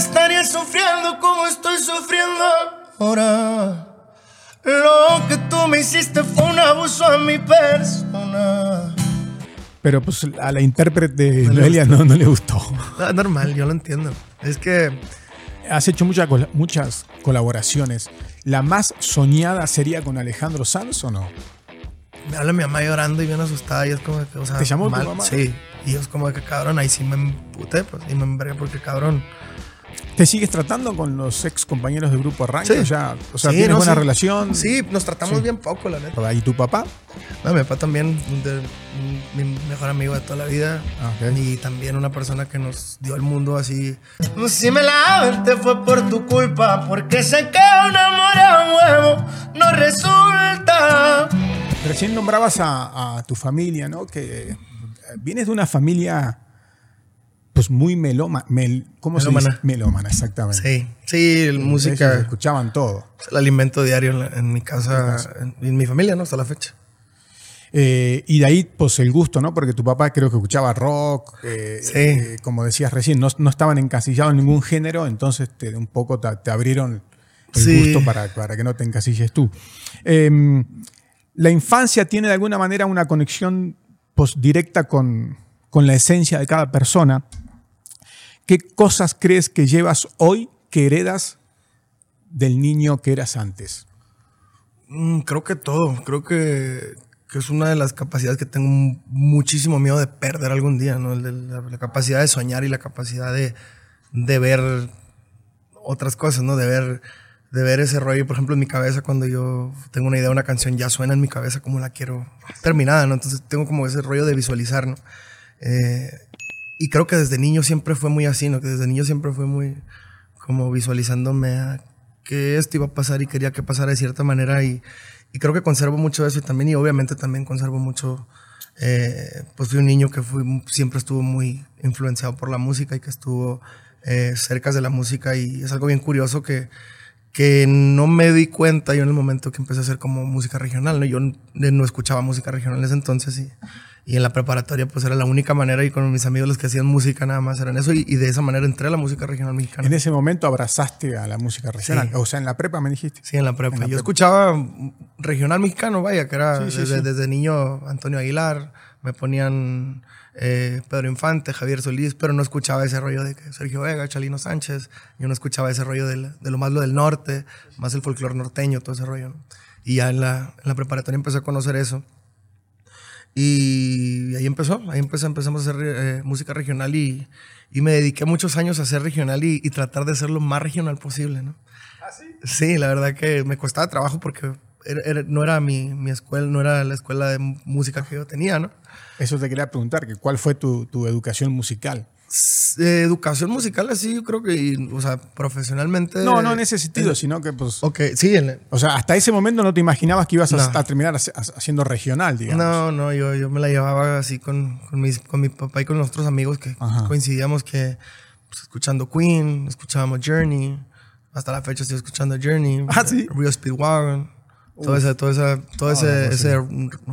estaría sufriendo como estoy sufriendo ahora. Lo que tú me hiciste fue un abuso a mi persona. Pero pues a la intérprete Noelia no, no le gustó. Ah, normal, yo lo entiendo. Es que Has hecho muchas, col- muchas colaboraciones. ¿La más soñada sería con Alejandro Sanz o no? me habla mi mamá llorando y bien asustada y es como que, o sea, ¿Te llamó tu mal. mamá? Sí. Y es como que cabrón, ahí sí me emputé, pues, y me envergué porque cabrón. ¿Te sigues tratando con los ex compañeros del grupo Arranque? Sí. Ya, o sea, Sí, ¿tienes no, buena sí. relación? Sí, nos tratamos bien poco, la neta. ¿Y tu papá? No, mi papá también, de- mi mejor amigo de toda la vida. Ah. Y también una persona que nos dio el mundo así. Si me la aventé fue por tu culpa, porque sé que un amor a huevo no resulta. Recién nombrabas a, a tu familia, ¿no? Que eh, vienes de una familia pues muy meloma, mel- ¿cómo se dice? Melómana, exactamente. Sí, sí, el música, escuchaban todo. el alimento diario en, la- en mi casa, en, en mi familia, ¿no? Hasta la fecha. Eh, y de ahí, pues el gusto, ¿no? Porque tu papá creo que escuchaba rock, eh, Sí. eh, como decías recién, no, no estaban encasillados en ningún género, entonces te, un poco te, te abrieron el Sí. gusto para, para que no te encasilles tú. Eh, la infancia tiene de alguna manera una conexión pues, directa con, con la esencia de cada persona. ¿Qué cosas crees que llevas hoy que heredas del niño que eras antes? Mm, creo que todo. Creo que, es una de las capacidades que tengo muchísimo miedo de perder algún día, ¿no? La capacidad de soñar y la capacidad de, de ver otras cosas, ¿no? De ver, de ver ese rollo. Por ejemplo, en mi cabeza, cuando yo tengo una idea de una canción, ya suena en mi cabeza como la quiero terminada, ¿no? Entonces tengo como ese rollo de visualizar, ¿no? Eh, y creo que desde niño siempre fue muy así, ¿no? Que desde niño siempre fue muy como visualizándome a que esto iba a pasar y quería que pasara de cierta manera y, y creo que conservo mucho eso y también y obviamente también conservo mucho eh, pues fui un niño que fui, siempre estuvo muy influenciado por la música y que estuvo eh, cerca de la música y es algo bien curioso que, que no me di cuenta yo en el momento que empecé a hacer como música regional, ¿no? Yo no escuchaba música regional en ese entonces y, y en la preparatoria pues era la única manera y con mis amigos los que hacían música nada más eran eso y, y de esa manera entré a la música regional mexicana. En ese momento abrazaste a la música regional. Sí. O sea, en la prepa me dijiste. Sí, en la prepa. En la Yo prepa. escuchaba regional mexicano, vaya, que era Sí, sí, desde, niño Antonio Aguilar, me ponían eh, Pedro Infante, Javier Solís, pero no escuchaba ese rollo de Sergio Vega, Chalino Sánchez, yo no escuchaba ese rollo del- de, lo más lo del norte, más el folclore norteño, todo ese rollo. ¿no? Y ya en la, en la preparatoria empecé a conocer eso. Y ahí empezó, ahí empecé, empezamos a hacer eh, música regional y, y me dediqué muchos años a hacer regional y, y tratar de ser lo más regional posible, ¿no? Sí, la verdad que me costaba trabajo porque era- era- no era mi, mi escuela, no era la escuela de música que yo tenía, ¿no? Eso te quería preguntar, que ¿cuál fue tu, tu educación musical? Eh, educación musical así, yo creo que, y, o sea, profesionalmente... No, no en ese sentido, sino que pues... Ok, sí, O sea, hasta ese momento no te imaginabas que ibas a, No. a terminar haci- haciendo regional, digamos. No, no, yo, yo me la llevaba así con, con, mis, con mi papá y con nuestros amigos que Ajá. coincidíamos que pues, escuchando Queen, escuchábamos Journey, hasta la fecha estoy escuchando Journey, Ah, ¿sí? Rio Speedwagon, todo, ese, todo, todo ese, sí. ese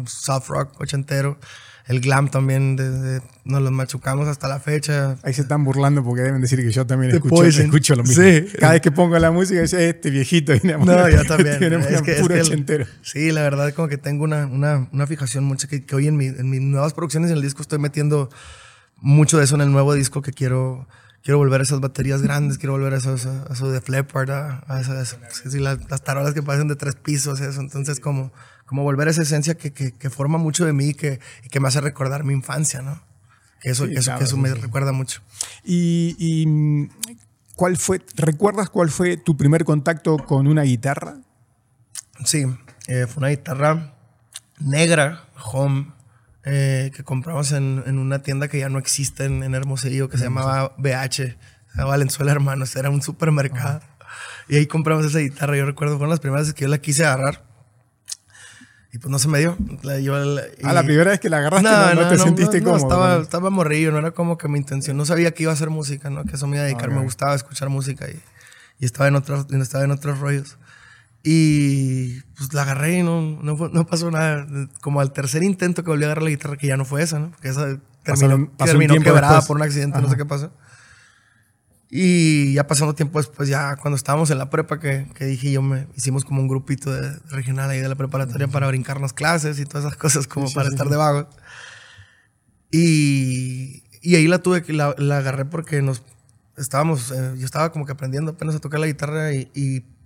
soft rock ochentero, el glam también, de- de- nos los machucamos hasta la fecha. Ahí se están burlando porque deben decir que yo también escucho, escucho lo mismo. Sí. Cada vez que pongo la música, dice, este viejito a No, yo también. a poner Es que- es puro que el- sí, la verdad, como que tengo una, una, una fijación mucho que, que hoy en, mi, en mis nuevas producciones en el disco estoy metiendo mucho de eso en el nuevo disco que quiero. Quiero volver a esas baterías grandes, quiero volver a eso, a eso, de Flippard, a, a esas, sí, las, las tarolas que parecen de tres pisos, eso. Entonces, como, como volver a esa esencia que, que, que forma mucho de mí y que, y que me hace recordar mi infancia, ¿no? Que eso, Sí, que eso, claro, que eso sí, me recuerda mucho. Y, y, ¿cuál fue, recuerdas cuál fue tu primer contacto con una guitarra? Sí, eh, fue una guitarra negra, home, eh, que compramos en, en una tienda que ya no existe en, en Hermosillo, que se llamaba BH, llamaba Valenzuela Hermanos, era un supermercado. Y ahí compramos esa guitarra, yo recuerdo, fueron las primeras veces que yo la quise agarrar. Y pues no se me dio. La, yo la- A la y- primera vez que la agarraste no, no te sentiste no, cómodo. Estaba, ¿no? estaba morrillo, no era como que mi intención. No sabía que iba a hacer música, ¿no? Que eso me iba a dedicar. Ok. Me gustaba escuchar música y, y estaba, en otros, estaba en otros rollos. Y pues la agarré y no, no, no pasó nada. Como al tercer intento que volví a agarrar la guitarra, que ya no fue esa, ¿no? Que esa terminó, pasó terminó tiempo quebrada después. por un accidente, no Ajá. sé qué pasó. Y ya pasando tiempo después, ya cuando estábamos en la prepa, que, que dije yo, me hicimos como un grupito de, regional ahí de la preparatoria para brincarnos clases y todas esas cosas como para estar de vagos. Y, y ahí la tuve, la, la agarré porque nos estábamos, eh, yo estaba como que aprendiendo apenas a tocar la guitarra y, y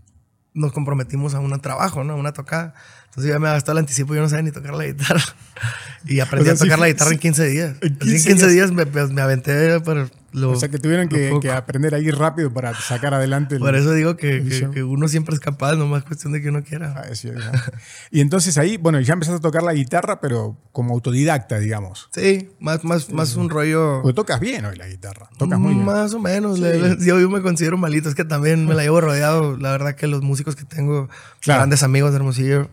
nos comprometimos a un trabajo, ¿no? A una tocada. Entonces ya me gastado el anticipo, yo no sabía ni tocar la guitarra. Y aprendí a tocar la guitarra en 15 días. En 15, días, me, pues, me, aventé por lo, O sea que tuvieron que, que, aprender ahí rápido para sacar adelante. por eso digo que, que, uno siempre es capaz, no más cuestión de que uno quiera. Ah, sí, y entonces ahí, bueno, ya empezaste a tocar la guitarra, pero como autodidacta, digamos. Sí, más, más, más un rollo... Porque tocas bien hoy la guitarra, tocas muy bien. Más o menos, yo, yo, me considero malito, es que también me la llevo rodeado, la verdad que los músicos que tengo, grandes amigos de Hermosillo,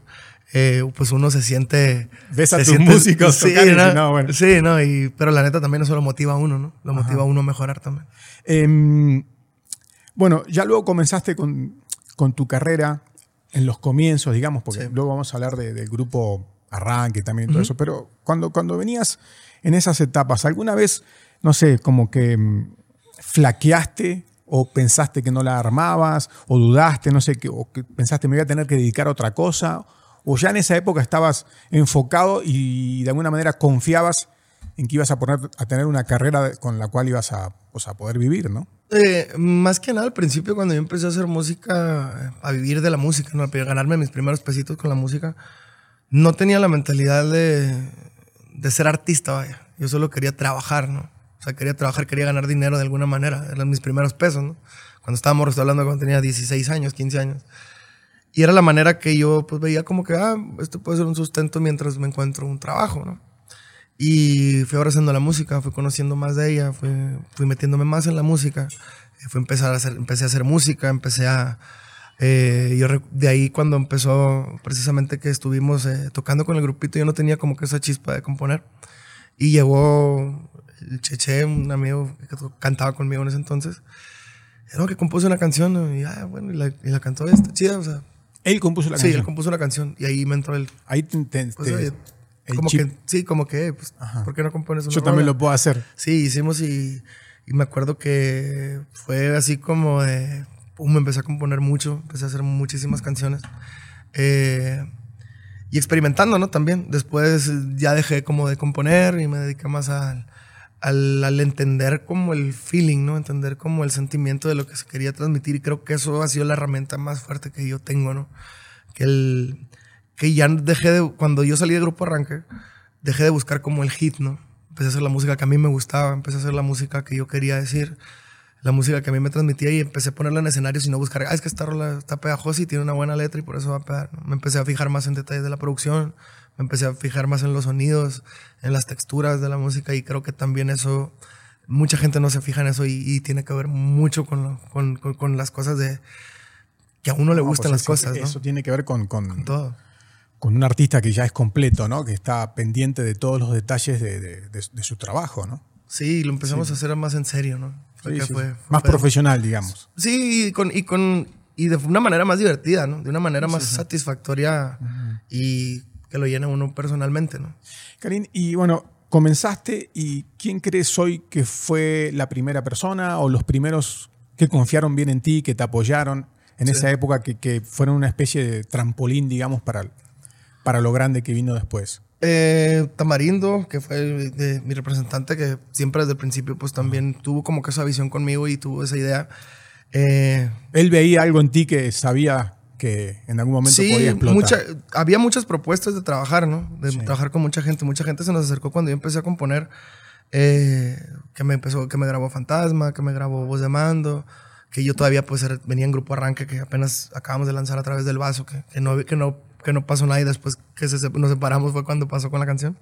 eh, pues uno se siente... Ves a tus músicos sí, ¿no? bueno. Sí, ¿no? Y, pero la neta también eso lo motiva a uno, ¿no? Lo motiva a uno a mejorar también. Em, bueno, ya luego comenzaste con, con, tu carrera en los comienzos, digamos, porque luego vamos a hablar del grupo Arranque también y todo eso, pero cuando, cuando venías en esas etapas, ¿alguna vez, no sé, como que mm, flaqueaste o pensaste que no la armabas, o dudaste, no sé, o que pensaste me voy a tener que dedicar a otra cosa, ¿O ya en esa época estabas enfocado y de alguna manera confiabas en que ibas a, poner, a tener una carrera con la cual ibas a, pues, a poder vivir, ¿no? Eh, más que nada al principio cuando yo empecé a hacer música, a vivir de la música, ¿no? a ganarme mis primeros pesitos con la música, no tenía la mentalidad de, de ser artista. Yo solo quería trabajar, ¿no? O sea, quería trabajar, quería ganar dinero de alguna manera. Eran mis primeros pesos. Cuando estábamos hablando cuando tenía 16 años, 15 años. Y era la manera que yo pues veía como que, ah, esto puede ser un sustento mientras me encuentro un trabajo, ¿no? Y fui abrazando la música, fui conociendo más de ella, fui, fui metiéndome más en la música. Eh, fui empezar a hacer, empecé a hacer música, empecé a... Eh, yo de ahí cuando empezó precisamente que estuvimos eh, tocando con el grupito, yo no tenía como que esa chispa de componer. Y llegó el Cheche, un amigo que cantaba conmigo en ese entonces. Era que compuso una canción y, ah, bueno, y la, y la cantó, está chida, o sea, él compuso la canción. Sí, él compuso la canción y ahí me entró el. Ahí te. pues, como que, sí, como que, pues, ¿por qué no compones una Yo también lo puedo hacer. Sí, hicimos y, y, me acuerdo que fue así como de. Pum, me empecé a componer mucho, empecé a hacer muchísimas canciones. Eh, y experimentando, ¿no? También. Después ya dejé como de componer y me dediqué más al al, entender como el feeling, ¿no? Entender como el sentimiento de lo que se quería transmitir y creo que eso ha sido la herramienta más fuerte que yo tengo, ¿no? Que el que ya dejé de cuando yo salí de grupo Arranque, dejé de buscar como el hit, ¿no? Empecé a hacer la música que a mí me gustaba, empecé a hacer la música que yo quería decir, la música que a mí me transmitía y empecé a ponerla en escenarios y no buscar, ah, es que esta rola está pegajosa y tiene una buena letra y por eso va a pegar. Me empecé a fijar más en detalles de la producción, me empecé a fijar más en los sonidos, en las texturas de la música y creo que también eso, mucha gente no se fija en eso y, tiene que ver mucho con, con, con, las cosas de que a uno le gustan pues las cosas. Eso tiene que ver con, con, todo. Con un artista que ya es completo, ¿no? Que está pendiente de todos los detalles de, de, su trabajo, ¿no? Sí, lo empezamos a hacer más en serio, ¿no? Fue, más profesional, digamos. Sí, y con, y con y de una manera más divertida, ¿no? De una manera más satisfactoria y que lo llena uno personalmente, ¿no? Karim, y bueno, comenzaste y ¿quién crees hoy que fue la primera persona o los primeros que confiaron bien en ti, que te apoyaron en esa época, que, que, fueron una especie de trampolín, digamos, para, para lo grande que vino después? Eh, Tamarindo, que fue mi representante, que siempre desde el principio pues también tuvo como que esa visión conmigo y tuvo esa idea. Eh, Él veía algo en ti que sabía que en algún momento podía explotar. había muchas propuestas de trabajar, ¿no? De trabajar con mucha gente. Mucha gente se nos acercó cuando yo empecé a componer, eh, que me empezó, que me grabó Fantasma, que me grabó Voz de Mando, que yo todavía pues venía en grupo arranque, que apenas acabamos de lanzar a través del vaso, que, que no, que, no, que no pasó nada y después que nos separamos fue cuando pasó con la canción.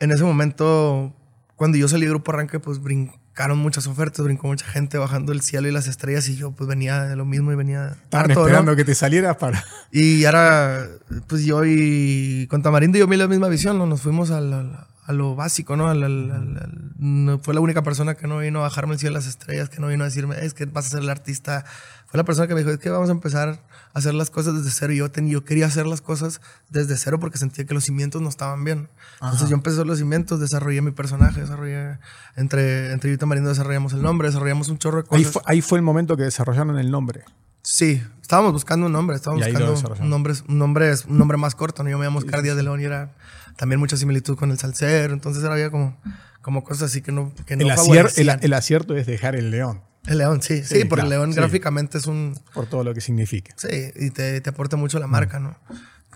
En ese momento, cuando yo salí de grupo arranque, pues brinqué Caron muchas ofertas, brincó mucha gente bajando el cielo y las estrellas y yo pues venía de lo mismo y venía... Estaban esperando que te salieras para... Y ahora pues yo y con Tamarindo y yo vi la misma visión, ¿no? Nos fuimos al, a lo básico, ¿no? Al- al- al- al- no- Fue la única persona que no vino a bajarme el cielo de las estrellas, que no vino a decirme, es que vas a ser el artista. Fue la persona que me dijo, es que vamos a empezar hacer las cosas desde cero. Y yo, ten- yo quería hacer las cosas desde cero porque sentía que los cimientos no estaban bien. Entonces yo empecé a los cimientos, desarrollé mi personaje, desarrollé, entre, entre yo y Tamarindo desarrollamos el nombre, desarrollamos un chorro de Ahí cosas. fue, ahí fue el momento que desarrollaron el nombre. Sí, estábamos buscando un nombre, estábamos ahí buscando un nombre, un nombre, un nombre más corto, ¿no? Yo me llamo Oscar Díaz de León y era también mucha similitud con el salsero, entonces era había como, como cosas así que no, que no el, acier- el- el acierto es dejar el león, El león, sí, sí, Sí, porque el león sí. gráficamente es un, por todo lo que significa. sí, y te, te aporta mucho la marca, ¿no?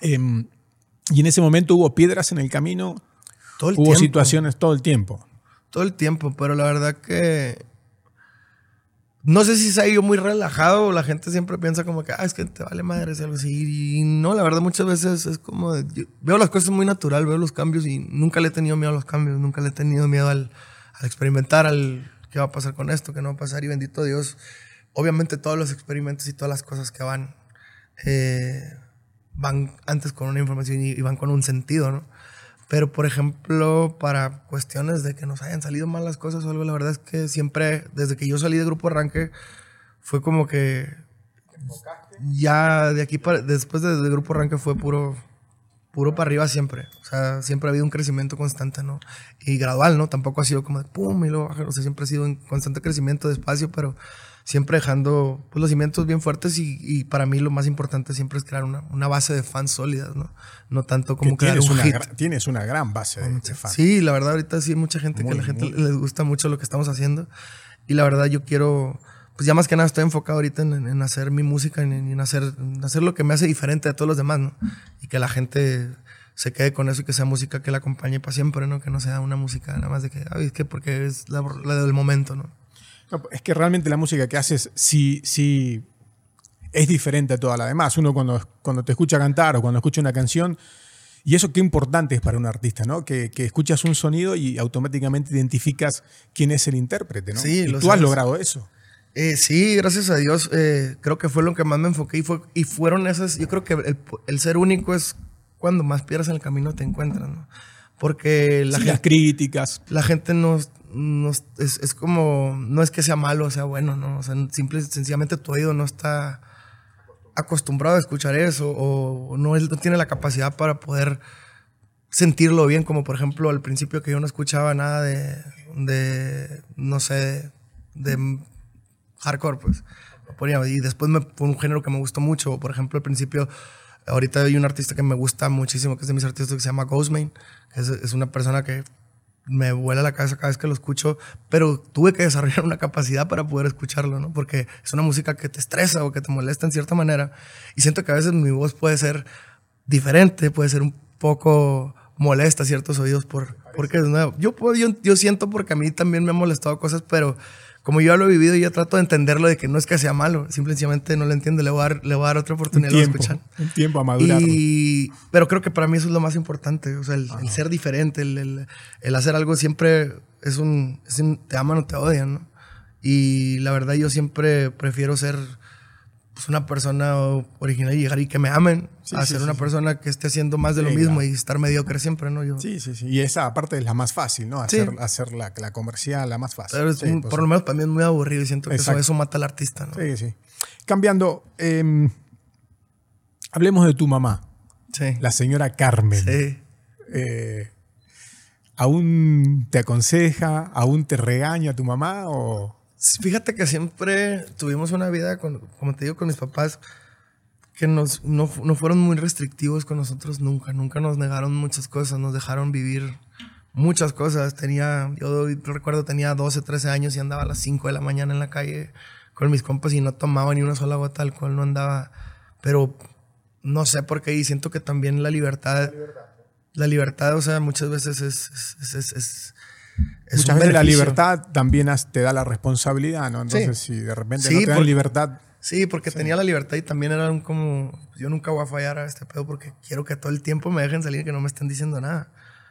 Em, y en ese momento hubo piedras en el camino, Todo el hubo tiempo. situaciones todo el tiempo. Todo el tiempo, pero la verdad que no sé si se ha ido muy relajado. La gente siempre piensa como que, ah, es que te vale madre, es algo así. Y no, la verdad, muchas veces es como. yo veo las cosas muy natural, veo los cambios y nunca le he tenido miedo a los cambios, nunca le he tenido miedo al, al experimentar, al qué va a pasar con esto, qué no va a pasar. Y bendito Dios, obviamente todos los experimentos y todas las cosas que van, eh, van antes con una información y, y van con un sentido, ¿no? Pero, por ejemplo, para cuestiones de que nos hayan salido mal las cosas o algo, la verdad es que siempre, desde que yo salí de Grupo Arranque, fue como que ya de aquí para, después de, de Grupo Arranque fue puro, puro para arriba siempre. O sea, siempre ha habido un crecimiento constante, ¿no? Y gradual, ¿no? Tampoco ha sido como de pum y luego bajar. O sea, siempre ha sido un constante crecimiento despacio, pero siempre dejando pues, los cimientos bien fuertes y, y para mí lo más importante siempre es crear una, una base de fans sólidas, ¿no? No tanto como crear tienes, un una, hit. tienes una gran base de, de fans. Sí, la verdad, ahorita sí hay mucha gente Muy, que a la gente muy. les gusta mucho lo que estamos haciendo. Y la verdad, yo quiero, pues ya más que nada estoy enfocado ahorita en, en hacer mi música, en, en hacer, en hacer lo que me hace diferente a todos los demás, ¿no? Y que la gente se quede con eso y que sea música que la acompañe para siempre, ¿no? Que no sea una música nada más de que, ay, es que porque es la, la del momento, ¿no? Es que realmente la música que haces sí, sí es diferente a toda la demás. Uno cuando, cuando te escucha cantar o cuando escucha una canción, y eso qué importante es para un artista, ¿no? Que, que escuchas un sonido y automáticamente identificas quién es el intérprete, ¿no? Sí, y lo tú has sabes. logrado eso. Eh, sí, gracias a Dios. eh, creo que fue lo que más me enfoqué y, fue, y fueron esas. Yo creo que el, el ser único es cuando más piedras en el camino te encuentras, ¿no? Porque la Sí, gente las críticas. la gente no, es, es como, no es que sea malo o sea bueno, ¿no? O sea, simple, sencillamente tu oído no está acostumbrado a escuchar eso o no, él no tiene la capacidad para poder sentirlo bien, como por ejemplo al principio que yo no escuchaba nada de, de no sé, de hardcore, pues. Y después me, fue un género que me gustó mucho, por ejemplo al principio... Ahorita hay un artista que me gusta muchísimo, que es de mis artistas, que se llama Ghostman, es, una persona que me vuela la cabeza cada vez que lo escucho, pero tuve que desarrollar una capacidad para poder escucharlo, ¿no? Porque es una música que te estresa o que te molesta en cierta manera. Y siento que a veces mi voz puede ser diferente, puede ser un poco molesta a ciertos oídos por, porque es nuevo. Yo, yo, yo siento porque a mí también me han molestado cosas, pero como yo lo he vivido, yo trato de entenderlo de que no es que sea malo, simplemente no lo entiendo, le voy a dar, le voy a dar otra Un oportunidad de escuchar. un tiempo a madurarlo. Y, pero creo que para mí eso es lo más importante, o sea, el, el ser diferente, el, el- el hacer algo siempre es un, es un te aman o te odian, ¿no? Y la verdad yo siempre prefiero ser pues, una persona original y llegar y que me amen, Sí, a sí, ser sí, una persona que esté haciendo más de lo mismo claro. y estar mediocre siempre, ¿no? Yo, Sí, sí, sí. Y esa aparte es la más fácil, ¿no? Hacer, hacer la, la comercial, la más fácil. pero es Sí, un- pues, por lo menos para mí es muy aburrido y siento que eso, eso mata al artista, ¿no? Sí, sí. Cambiando, em, hablemos de tu mamá, Sí. la señora Carmen. Sí. Eh, ¿Aún te aconseja, aún te regaña tu mamá o...? Fíjate que siempre tuvimos una vida, con, como te digo, con mis papás, que nos, no, no fueron muy restrictivos con nosotros nunca. Nunca nos negaron muchas cosas, nos dejaron vivir muchas cosas. Tenía, yo recuerdo, tenía 12, 13 años y andaba a las 5 de la mañana en la calle con mis compas y no tomaba ni una sola gota de alcohol, no andaba. Pero no sé por qué y siento que también la libertad, la libertad, o sea, muchas veces es, es, es, es- es Muchas veces la libertad también te da la responsabilidad, ¿no? Entonces, si de repente Sí, no te dan libertad, Sí, porque tenía la libertad y también era un como, yo nunca voy a fallar a este pedo porque quiero que todo el tiempo me dejen salir y que no me estén diciendo nada.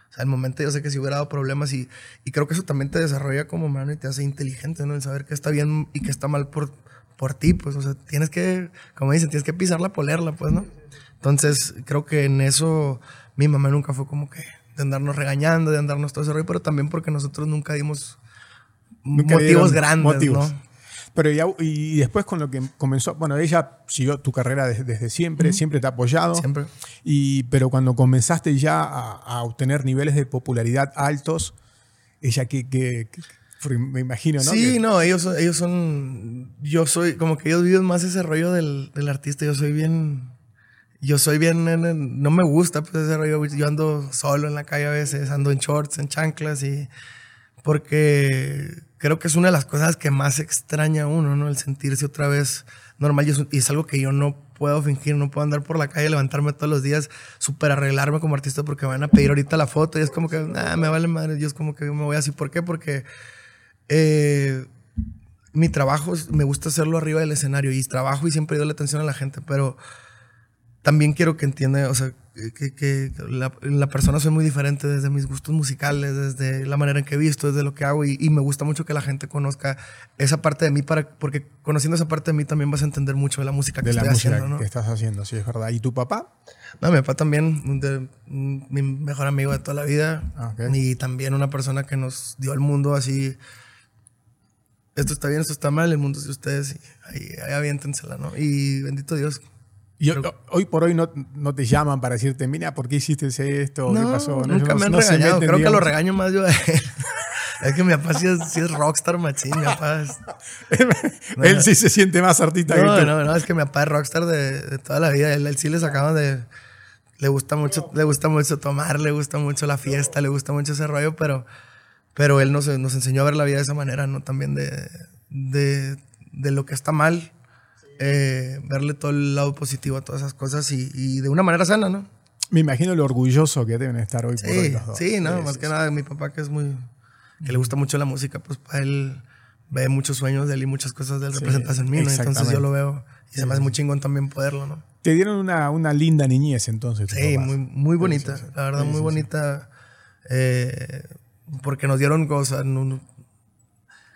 O sea, el momento yo sé que si hubiera dado problemas y, y creo que eso también te desarrolla como humano y te hace inteligente, ¿no? El saber qué está bien y qué está mal por, por ti, pues, o sea, tienes que, como dicen, tienes que pisarla, polerla, pues, ¿no? Entonces, creo que en eso mi mamá nunca fue como que de andarnos regañando, de andarnos todo ese rollo, pero también porque nosotros nunca dimos Nunca motivos grandes, motivos. ¿no? Pero ya, y después con lo que comenzó, bueno, ella siguió tu carrera desde, desde siempre, siempre te ha apoyado. Siempre. Y, pero cuando comenzaste ya a, a obtener niveles de popularidad altos, ella que, que- que- me imagino, ¿no? Sí, Que- no, ellos, son- ellos son. Yo soy. Como que ellos viven más ese rollo del, del artista. Yo soy bien. Yo soy bien. en- en- No me gusta pues, ese rollo. Yo ando solo en la calle a veces, ando en shorts, en chanclas y. Porque creo que es una de las cosas que más extraña uno, ¿no? El sentirse otra vez normal. Y es, algo que yo no puedo fingir, no puedo andar por la calle, levantarme todos los días, súper arreglarme como artista porque me van a pedir ahorita la foto y es como que, nah, me vale madre. Yo es como que yo me voy así. ¿Por qué? Porque eh, mi trabajo, me gusta hacerlo arriba del escenario y trabajo y siempre doy la atención a la gente, pero también quiero que entienda, o sea, que, que la, la persona soy muy diferente desde mis gustos musicales, desde la manera en que he visto, desde lo que hago y, y me gusta mucho que la gente conozca esa parte de mí para, porque conociendo esa parte de mí también vas a entender mucho de la música que de la estoy música haciendo, ¿no? que estás haciendo, sí, es verdad. ¿Y tu papá? No, mi papá también, de- mi mejor amigo de toda la vida. Ah. Y también una persona que nos dio al mundo así. Esto está bien, esto está mal, el mundo es de ustedes. Y ahí, ahí aviéntensela, ¿no? Y bendito Dios. Y hoy, hoy por hoy no, no te llaman para decirte, mira, ¿por qué hiciste esto? ¿Qué No, pasó? nunca No- me han regañado. meten, Creo que lo digamos. regaño más yo a él. es que mi papá sí es, sí es rockstar machín. Mi papá es- Él sí se siente más artista que tú. no, no, es que mi papá es rockstar de, de toda la vida. Él, él sí le sacaba de. Le gusta mucho, le gusta mucho tomar, le gusta mucho la fiesta, le gusta mucho ese rollo, pero, pero él nos, nos enseñó a ver la vida de esa manera, ¿no? También de, de, de lo que está mal, eh, verle todo el lado positivo a todas esas cosas y, y de una manera sana, ¿no? Me imagino lo orgulloso que deben estar hoy por hoy los dos. sí, no, más que nada mi papá que es muy, que le gusta mucho la música, pues para él ve muchos sueños de él y muchas cosas de él representadas en mí, ¿no? Entonces yo lo veo y se me hace muy chingón también poderlo, ¿no? Te dieron una, una linda niñez entonces. Sí, muy, muy bonita, la verdad, muy bonita. eh, porque nos dieron cosas, no-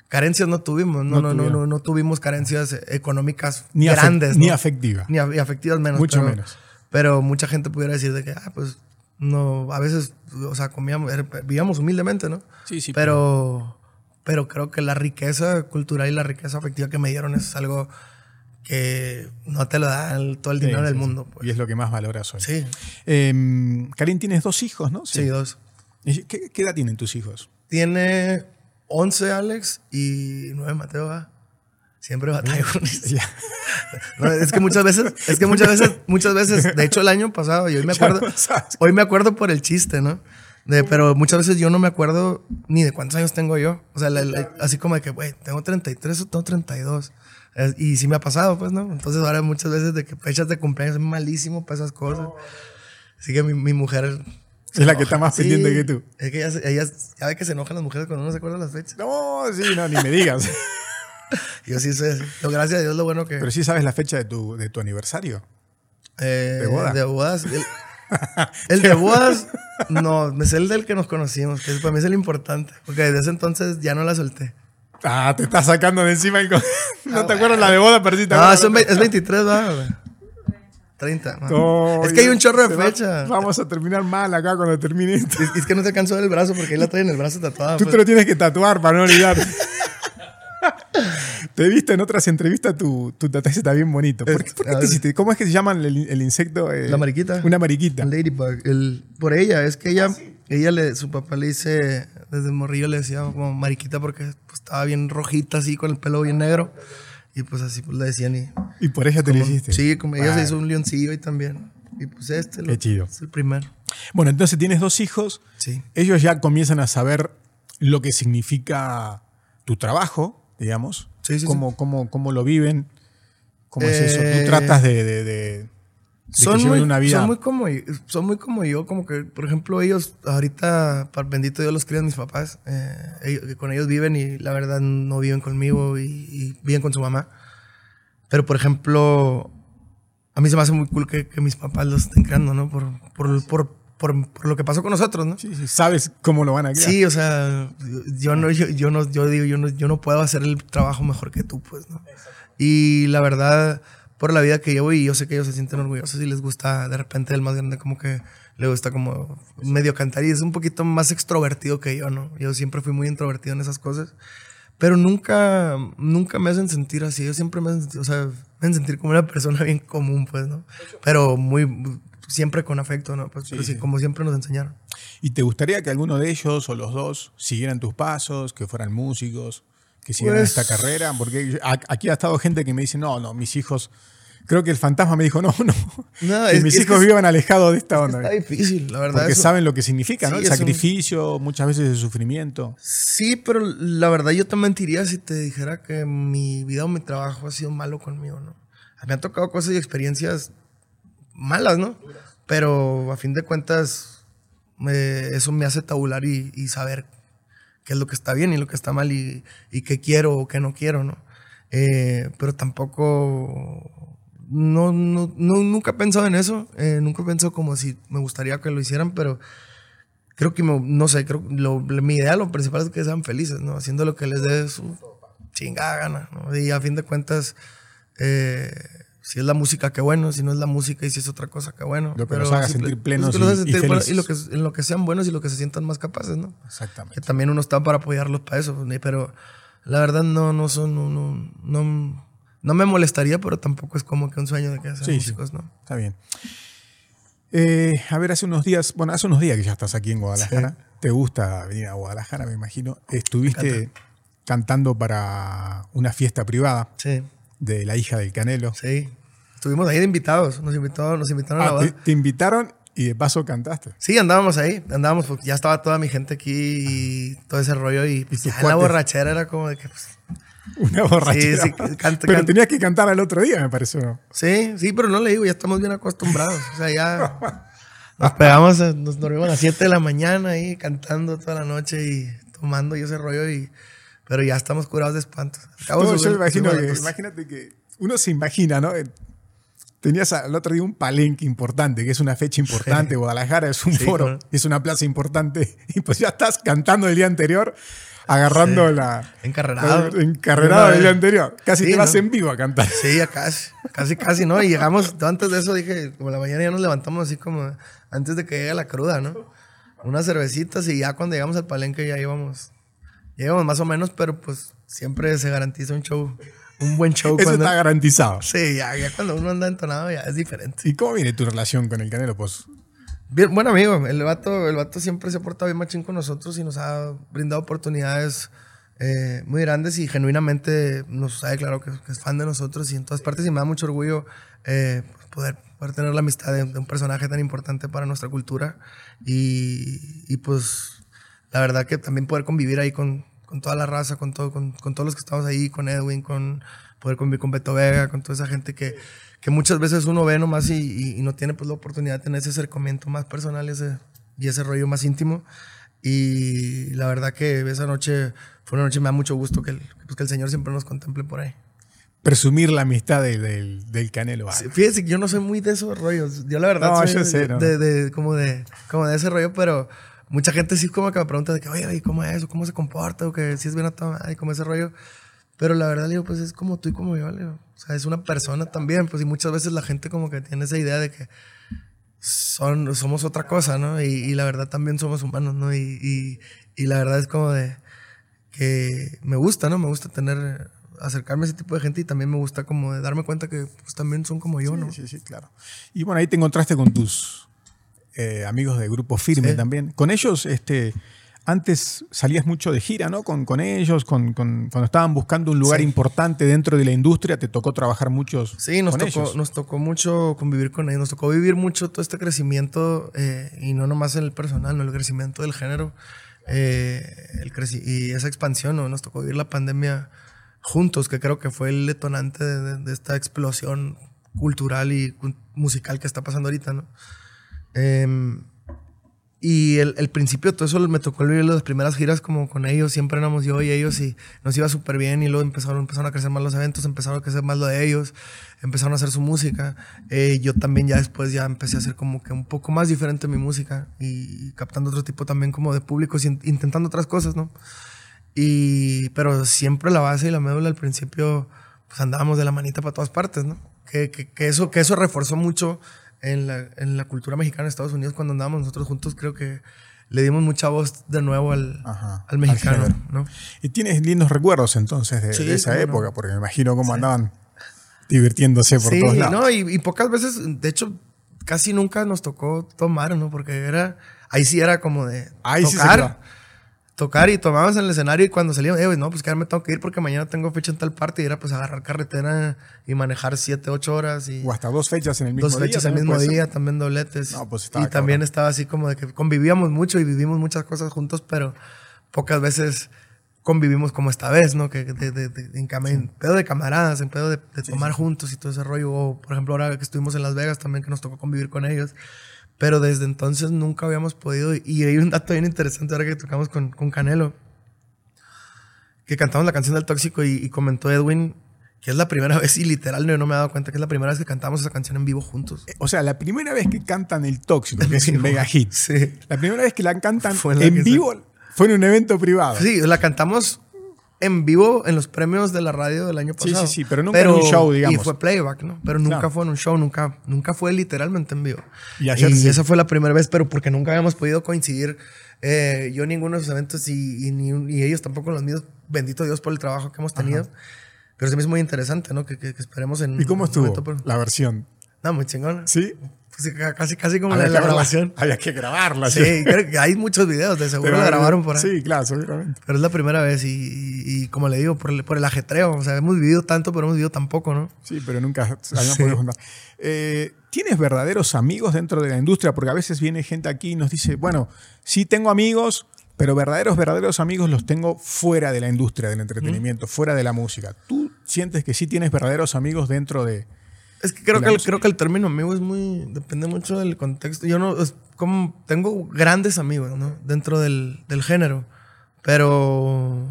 carencias no tuvimos, no, No no, no, no, no tuvimos carencias económicas Ni, grandes. ni ¿no? afectiva. Ni afectivas menos. Mucho pero, menos. Pero mucha gente pudiera decir de que, ah, pues, no, a veces, o sea, comíamos, era- vivíamos humildemente, ¿no? Sí, sí, Pero, pero creo que la riqueza cultural y la riqueza afectiva que me dieron es algo que no te lo da el- todo el dinero sí, del sí. mundo. Pues. Y es lo que más valoras hoy. Sí, Eh, Karin, tienes dos hijos, ¿no? sí, dos. ¿Y ¿Qué, qué edad tienen tus hijos? Tiene 11 Alex y 9 Mateo. ¿va? Siempre batallo con eso. No, es que muchas veces, es que muchas veces, muchas veces, de hecho el año pasado, y hoy me acuerdo, hoy me acuerdo por el chiste, ¿no? De, pero muchas veces yo no me acuerdo ni de cuántos años tengo yo. O sea, la- la- así como de que, güey, tengo 33 o tengo 32. Eh, y sí me ha pasado, pues, ¿no? Entonces ahora muchas veces de que fechas de cumpleaños es malísimo para esas cosas. Así que mi, mi mujer... Es la que está más Sí, pendiente que tú. Es que ya ve que se enojan las mujeres cuando no se acuerdan las fechas. No, sí, no, ni me digas. Yo sí. Pero gracias a Dios lo bueno que... Pero sí sabes la fecha de tu, de tu aniversario. Eh, ¿De boda? De bodas. El, el de bodas, no, es el del que nos conocimos, que para mí es el importante. Porque desde ese entonces ya no la solté. Ah, te estás sacando de encima. el co- No te acuerdas la de boda, pero sí te No, es 23, va. Güey. 30. va. No, es que hay un chorro de va- fechas. Vamos a terminar mal acá cuando termine esto. Es, es que no te alcanzó el brazo porque ahí la trae en el brazo tatuada. Tú pues. te lo tienes que tatuar para no olvidar. te he visto en otras entrevistas, tu, tu tatuaje está bien bonito. ¿Por qué, por qué te hiciste? ¿Cómo es que se llama el, el insecto? eh? La mariquita. Una mariquita. Ladybug. El, por ella, es que ella, ella le, su papá le dice, desde morrillo le decía como mariquita porque pues, estaba bien rojita así, con el pelo bien negro. Y pues así pues le decían y... Y por ella te lo hiciste. Sí, como ella se Ah. hizo un leoncillo y también. Y pues este lo- Qué chido. es el primero. Bueno, entonces tienes dos hijos. Sí. Ellos ya comienzan a saber lo que significa tu trabajo, digamos. Sí, sí, sí. cómo, Cómo, cómo lo viven. ¿Cómo es eso? Eh, Tú tratas de, son, muy, una vida. son, muy como, son muy como yo, como que, por ejemplo, ellos, ahorita, par- bendito Dios los crían mis papás, eh, ellos- con ellos viven y la verdad no viven conmigo y, y viven con su mamá. Pero, por ejemplo, a mí se me hace muy cool que, que mis papás los estén creando, ¿no? Por, por, por, por, por lo que pasó con nosotros, ¿no? Sí, sí, sabes cómo lo van a criar. Sí, o sea, yo no, yo, yo no, yo digo, yo no, yo no puedo hacer el trabajo mejor que tú, pues, ¿no? Y la verdad, por la vida que llevo, y yo sé que ellos se sienten orgullosos y les gusta de repente el más grande como que le gusta como medio cantar y es un poquito más extrovertido que yo, ¿no? Yo siempre fui muy introvertido en esas cosas. Pero nunca, nunca me hacen sentir así. Yo siempre me hacen sentir, o sea, me hacen sentir como una persona bien común, pues, ¿no? Pero muy, siempre con afecto, ¿no? Pues, pero sí, como siempre nos enseñaron. ¿Y te gustaría que alguno de ellos o los dos siguieran tus pasos, que fueran músicos, que siguieran Pues- esta carrera? Porque aquí ha estado gente que me dice, no, no, mis hijos... Creo que el fantasma me dijo, no, no. No, que es- mis es hijos que- vivan alejados de esta onda. Está difícil, la verdad. Porque eso- saben lo que significa, ¿no? Sí, El es un- sacrificio, muchas veces el sufrimiento. Sí, pero la verdad yo te mentiría si te dijera que mi vida o mi trabajo ha sido malo conmigo, ¿no? Me han tocado cosas y experiencias malas, ¿no? Pero a fin de cuentas me- eso me hace tabular y, y saber qué es lo que está bien y lo que está mal y, y qué quiero o qué no quiero, ¿no? Eh, pero tampoco... No, no, no- nunca he pensado en eso. eh, nunca he pensado como si me gustaría que lo hicieran, pero creo que, me- no sé, creo lo- mi idea, lo principal es que sean felices, ¿no? Haciendo lo que les dé su chingada gana, ¿no? Y a fin de cuentas, eh, si es la música, qué bueno, si no es la música y si es otra cosa, qué bueno. Lo que los haga simple- sentir plenos pues que los haga y- sentir plenos felices. y lo que, en lo que sean buenos y lo que se sientan más capaces, ¿no? Que Exactamente. también uno está para apoyarlos para eso, ¿no? pero la verdad no, no son, no, no, no, no me molestaría, pero tampoco es como que un sueño de que sean Sí, sí. músicos, ¿no? Está bien. Eh, a ver, hace unos días, bueno, hace unos días que ya estás aquí en Guadalajara. Te gusta venir a Guadalajara, me imagino. Estuviste cantando para una fiesta privada Sí, de la hija del Canelo. sí. Estuvimos ahí de invitados, nos invitó, nos invitaron a la Ah, boda. te, te invitaron y de paso cantaste. Sí, andábamos ahí, andábamos, porque ya estaba toda mi gente aquí y todo ese rollo y, pues, tus ya la borrachera era como de que, pues, Una borrachera. sí, canto, Pero tenías que cantar al otro día, me pareció. ¿no? sí, sí, pero no le digo, ya estamos bien acostumbrados, o sea, ya nos pegamos, eh, nos dormimos a las 7 de la mañana ahí cantando toda la noche y tomando y ese rollo y, pero ya estamos curados de espantos. Cabo No, yo imagino que, imagínate que uno se imagina, ¿no? Tenías al otro día un palenque importante, que es una fecha importante. Guadalajara es un Sí, foro, es una plaza importante. Y pues ya estás cantando el día anterior, agarrando la. Encarrerado. Encarrerado Una del día anterior. Casi te vas ¿no? en vivo a cantar. Sí, ya casi, casi, casi, ¿no? Y llegamos, antes de eso dije, como la mañana ya nos levantamos así como antes de que llegue la cruda, ¿no? Unas cervecitas y ya cuando llegamos al palenque ya íbamos, ya íbamos más o menos, pero pues siempre se garantiza un show, un buen show. Eso cuando- está garantizado. sí, ya, ya cuando uno anda entonado ya es diferente. ¿Y cómo viene tu relación con el Canelo? Pues Bien, buen amigo, el vato, el vato siempre se ha portado bien machín con nosotros y nos ha brindado oportunidades eh, muy grandes y genuinamente nos ha declarado que, que es fan de nosotros y en todas partes y me da mucho orgullo eh, poder, poder tener la amistad de, de un personaje tan importante para nuestra cultura y, y, pues la verdad que también poder convivir ahí con, con toda la raza, con, todo, con, con todos los que estamos ahí, con Edwin, con poder convivir con Beto Vega, con toda esa gente que, que muchas veces uno ve nomás y, y- y no tiene pues la oportunidad de tener ese acercamiento más personal y ese, y ese rollo más íntimo. Y la verdad que esa noche fue una noche que me da mucho gusto que el, pues, que el Señor siempre nos contemple por ahí. presumir la amistad del, del, del Canelo. Sí, Fíjese que yo no soy muy de esos rollos. Yo la verdad No, soy yo de, sé, no. de- de- como, de, como de ese rollo, pero mucha gente sí como que me pregunta de que, oye, oye, ¿cómo es? ¿O ¿Cómo se comporta? O que si es bien a toda madre, como ese rollo. Pero la verdad, le digo, pues es como tú y como yo, le digo. O sea, es una persona también, pues y muchas veces la gente como que tiene esa idea de que son, somos otra cosa, ¿no? Y, y la verdad también somos humanos, ¿no? Y, y, y la verdad es como de que me gusta, ¿no? Me gusta tener, acercarme a ese tipo de gente y también me gusta como de darme cuenta que pues también son como yo, ¿no? Sí, sí, sí, claro. Y bueno, ahí te encontraste con tus eh, amigos de Grupo Firme Sí. también. Con ellos, este, antes salías mucho de gira, ¿no? Con, con ellos, con, con- cuando estaban buscando un lugar Sí. importante dentro de la industria, te tocó trabajar muchos Sí, nos con tocó, ellos. nos tocó mucho convivir con ellos, nos tocó vivir mucho todo este crecimiento eh, y no nomás en el personal, no el crecimiento del género eh, el creci- y esa expansión, ¿no? nos tocó vivir la pandemia juntos, que creo que fue el detonante de, de- de esta explosión cultural y musical que está pasando ahorita, ¿no? Em, y el, el principio todo eso me tocó vivir las primeras giras como con ellos, siempre éramos yo y ellos y nos iba súper bien y luego empezaron, empezaron a crecer más los eventos, empezaron a crecer más lo de ellos, empezaron a hacer su música. Eh, yo también ya después ya empecé a hacer como que un poco más diferente mi música y, captando otro tipo también como de públicos y in- intentando otras cosas, ¿no? Y, pero siempre la base y la médula al principio, pues andábamos de la manita para todas partes, ¿no? Que, que, que eso, que eso reforzó mucho en la, en la cultura mexicana de Estados Unidos, cuando andábamos nosotros juntos, creo que le dimos mucha voz de nuevo al, Ajá, al mexicano, género. ¿no? Y tienes lindos recuerdos entonces de, Sí, de esa no. época, porque me imagino cómo andaban divirtiéndose por sí, todos lados. no, y, y pocas veces, de hecho, casi nunca nos tocó tomar, ¿no? Porque era, ahí sí era como de Ahí sí se tocar, y tomábamos en el escenario y cuando salíamos, eh, güey, no, pues que ahora me tengo que ir porque mañana tengo fecha en tal parte y era pues agarrar carretera y manejar siete, ocho horas y O hasta dos fechas en el mismo dos día. fechas el también mismo ser. día, también dobletes. No, pues y estaba también cabrón. estaba así como de que convivíamos mucho y vivimos muchas cosas juntos, pero pocas veces convivimos como esta vez, ¿no? Que de, de- de- en, pedo de camaradas, en pedo de, de tomar juntos y todo ese rollo. O, por ejemplo, ahora que estuvimos en Las Vegas también que nos tocó convivir con ellos. Pero desde entonces nunca habíamos podido. Y hay un dato bien interesante ahora que tocamos con, con Canelo. Que cantamos la canción del tóxico y, y comentó Edwin que es la primera vez, y literal no, no me he dado cuenta, que es la primera vez que cantamos esa canción en vivo juntos. O sea, la primera vez que cantan el Tóxico, que es un mega hit. Sí. La primera vez que la cantan Fue la en se- vivo fue en un evento privado. Sí, la cantamos en vivo en los premios de la radio del año Sí, pasado. sí, sí, pero nunca en un show, digamos. Y fue playback, ¿no? Pero nunca Claro. fue en un show, nunca, nunca fue literalmente en vivo. Y ayer sí. esa fue la primera vez, pero porque nunca habíamos podido coincidir eh, yo en ninguno de esos eventos y, y ni, y ellos tampoco los míos. Bendito Dios por el trabajo que hemos tenido. Pero se me hizo muy interesante, ¿no? Que, que- que esperemos en... ¿Y cómo estuvo pero- la versión? No, muy chingona. ¿Sí? Sí, ca- casi, casi como la, Había grabación. Había que grabarla. Sí, creo que hay muchos videos, de seguro la grabaron por ahí. Sí, claro, seguramente. Pero es la primera vez y, y- y como le digo, por el, por el ajetreo. O sea, hemos vivido tanto, pero hemos vivido tan poco, ¿no? Sí, pero nunca habíamos Sí. podido juntar. Eh, ¿Tienes verdaderos amigos dentro de la industria? Porque a veces viene gente aquí y nos dice, bueno, sí tengo amigos, pero verdaderos, verdaderos amigos los tengo fuera de la industria del entretenimiento, fuera de la música. ¿Tú sientes que sí tienes verdaderos amigos dentro de... Es que creo, La que creo que el término amigo es muy... Depende mucho del contexto. Yo no... Es como... Tengo grandes amigos, ¿no? Dentro del, del género. Pero...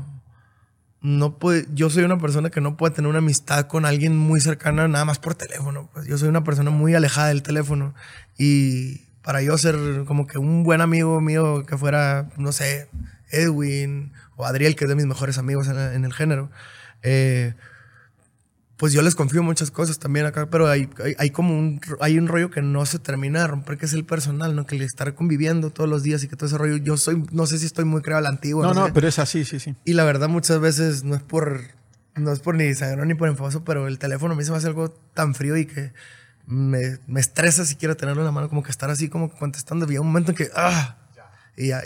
No puede, yo soy una persona que no puede tener una amistad con alguien muy cercana nada más por teléfono. Pues yo soy una persona muy alejada del teléfono. Y para yo ser como que un buen amigo mío que fuera, no sé, Edwin o Adriel, que es de mis mejores amigos en, en el género, eh, pues yo les confío muchas cosas también acá, pero hay, hay, hay como un, hay un rollo que no se termina de romper, que es el personal, ¿no? Que el estar conviviendo todos los días y que todo ese rollo, yo soy, no sé si estoy muy creado a la antigua. No, sé no, qué. pero es así, sí, sí. Y la verdad muchas veces no es por, no es por ni sangrón ni por enfadoso, pero el teléfono a mí se me hace algo tan frío y que me, me estresa si quiero tenerlo en la mano, como que estar así como contestando. Hay un momento en que, ah,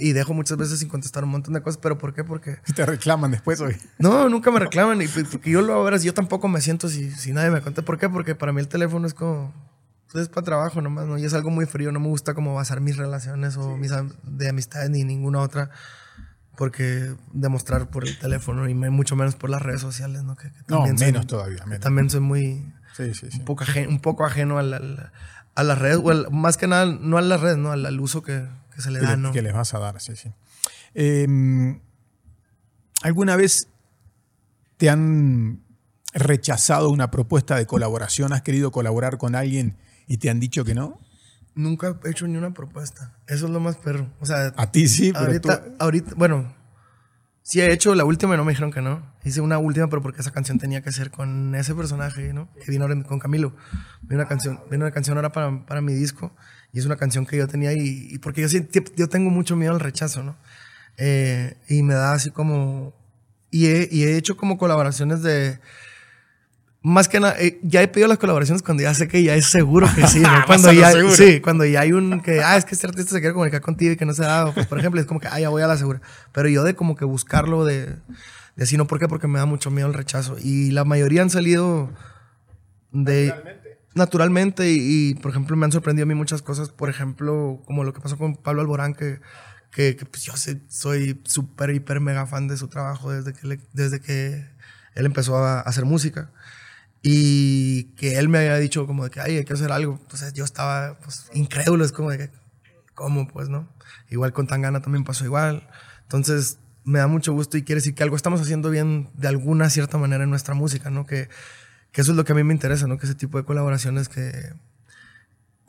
y, dejo muchas veces sin contestar un montón de cosas, pero ¿por qué? Porque... Te reclaman después hoy. No, nunca me reclaman. Y pues, porque yo lo verás, yo tampoco me siento si, si nadie me cuenta. ¿Por qué? Porque para mí el teléfono es como. pues, es para trabajo nomás, ¿no? Y es algo muy frío. No me gusta como basar mis relaciones o mis am- de amistades ni ninguna otra. Porque demostrar por el teléfono y mucho menos por las redes sociales, ¿no? Que, que No, soy- menos todavía. menos. También soy muy. Sí, sí, sí. Un poco ajeno, un poco ajeno al- al- a las redes. O más que nada, no a las redes, ¿no? Al, al uso que, que se le que, da, le- ¿no? que les vas a dar, sí, sí. Eh, ¿Alguna vez te han rechazado una propuesta de colaboración? ¿Has querido colaborar con alguien y te han dicho que no? Nunca he hecho ni una propuesta. Eso es lo más perro. O sea, A ti sí, pero ahorita, tú... ahorita, bueno, sí he hecho la última y no me dijeron que no. Hice una última, pero porque esa canción tenía que ser con ese personaje, ¿no? Que vino ahora con Camilo. Vino una canción, vino una canción ahora para, para mi disco y es una canción que yo tenía y, y porque yo, sí- yo tengo mucho miedo al rechazo, ¿no? Eh, y me da así como... Y he, y he hecho como colaboraciones de... Más que nada, eh, ya he pedido las colaboraciones cuando ya sé que ya es seguro que sí, ¿no? Vas Cuando ya, seguro. sí, cuando ya hay un que, ah, es que este artista se quiere comunicar contigo y que no se ha dado, pues por ejemplo, es como que, ah, ya voy a la segura. Pero yo de como que buscarlo de, de así, no, ¿por qué? Porque me da mucho miedo el rechazo. Y la mayoría han salido de... Naturalmente. Y, y, por ejemplo, me han sorprendido a mí muchas cosas, por ejemplo, como lo que pasó con Pablo Alborán, que, que, que, pues yo soy súper, hiper, mega fan de su trabajo desde que, le- desde que él empezó a hacer música. Y que él me había dicho como de que, ay, hay que hacer algo. Entonces yo estaba pues, incrédulo, es como de que, ¿cómo? Pues, ¿no? Igual con Tangana también pasó igual. Entonces me da mucho gusto y quiere decir que algo estamos haciendo bien de alguna cierta manera en nuestra música, ¿no? Que, que eso es lo que a mí me interesa, ¿no? Que ese tipo de colaboraciones que,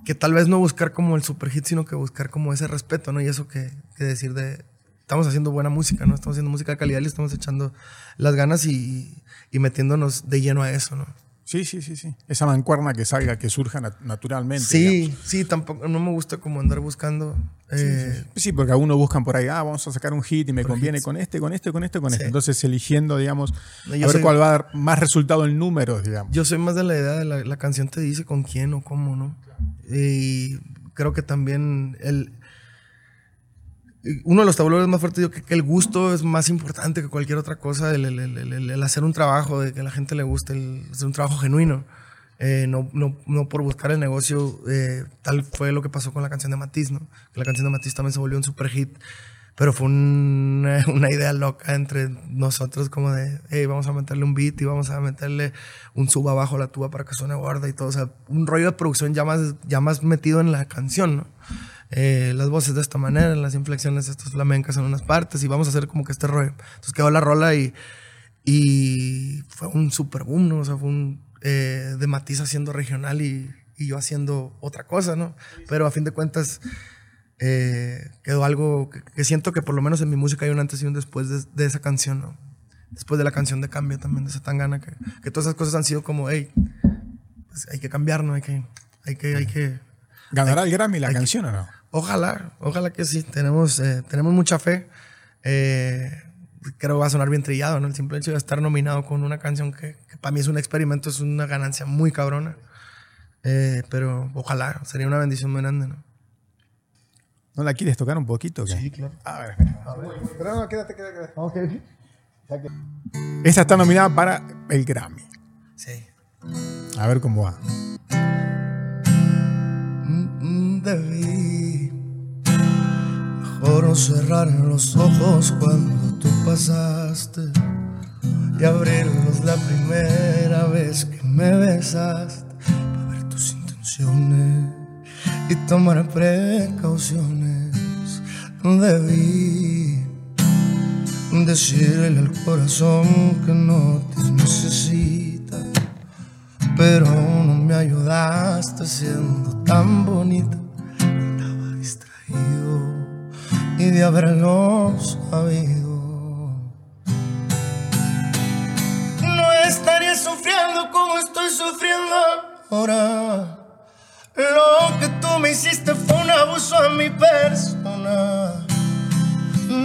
que tal vez no buscar como el super hit, sino que buscar como ese respeto, ¿no? Y eso que, que decir de, estamos haciendo buena música, ¿no? Estamos haciendo música de calidad y le estamos echando las ganas y, y metiéndonos de lleno a eso, ¿no? Sí, sí, sí, sí. Esa mancuerna que salga, que surja nat- naturalmente. Sí, digamos. sí, tampoco, no me gusta como andar buscando. eh, Sí, porque algunos buscan por ahí, ah, vamos a sacar un hit y me conviene hits. con este, con este, con este, con este. Entonces eligiendo, digamos, No, a ver soy- cuál va a dar más resultado en números, digamos. Yo soy más de la idea de la, la canción te dice con quién o cómo, ¿no? Y creo que también el... Uno de los tableros más fuertes, yo creo que el gusto es más importante que cualquier otra cosa, el, el- el- el- hacer un trabajo, de que a la gente le guste, el hacer un trabajo genuino, eh, no, no, no por buscar el negocio, eh, tal fue lo que pasó con la canción de Matiz, ¿no? La canción de Matiz también se volvió un super hit, pero fue una, una idea loca entre nosotros como de, hey, vamos a meterle un beat y vamos a meterle un sub abajo a la tuba para que suene gorda y todo. O sea, un rollo de producción ya más, ya más metido en la canción, ¿no? Eh, las voces de esta manera, las inflexiones estas flamencas en unas partes y vamos a hacer como que este rollo. Entonces quedó la rola y, y fue un super boom, ¿no? O sea, fue un eh, de Matiz haciendo regional y, y yo haciendo otra cosa, ¿no? Pero a fin de cuentas eh, quedó algo que, que siento que por lo menos en mi música hay un antes y un después de, de esa canción, ¿no? Después de la canción de Cambio también, de esa tangana, que, que todas esas cosas han sido como, hey, pues hay que cambiar, ¿no? Hay que, hay que, hay que, ¿Ganará el Grammy la canción o no? Ojalá, ojalá que sí. Tenemos, eh, tenemos mucha fe. Eh, creo que va a sonar bien trillado, ¿no? El simple hecho de estar nominado con una canción que, que para mí es un experimento, es una ganancia muy cabrona. Eh, pero ojalá, sería una bendición muy grande, ¿no? ¿No la quieres tocar un poquito? qué? claro. A ver, espera. Pero no, quédate, quédate, quédate. Esta está nominada para el Grammy. Sí. A ver cómo va. Mm, Debí mejor cerrar los ojos cuando tú pasaste y abrirlos la primera vez que me besaste para ver tus intenciones y tomar precauciones. Debí decirle al corazón que no te necesita pero no me ayudaste siendo tan bonita. Y de haberlo sabido. No estaría sufriendo como estoy sufriendo ahora. Lo que tú me hiciste fue un abuso a mi persona.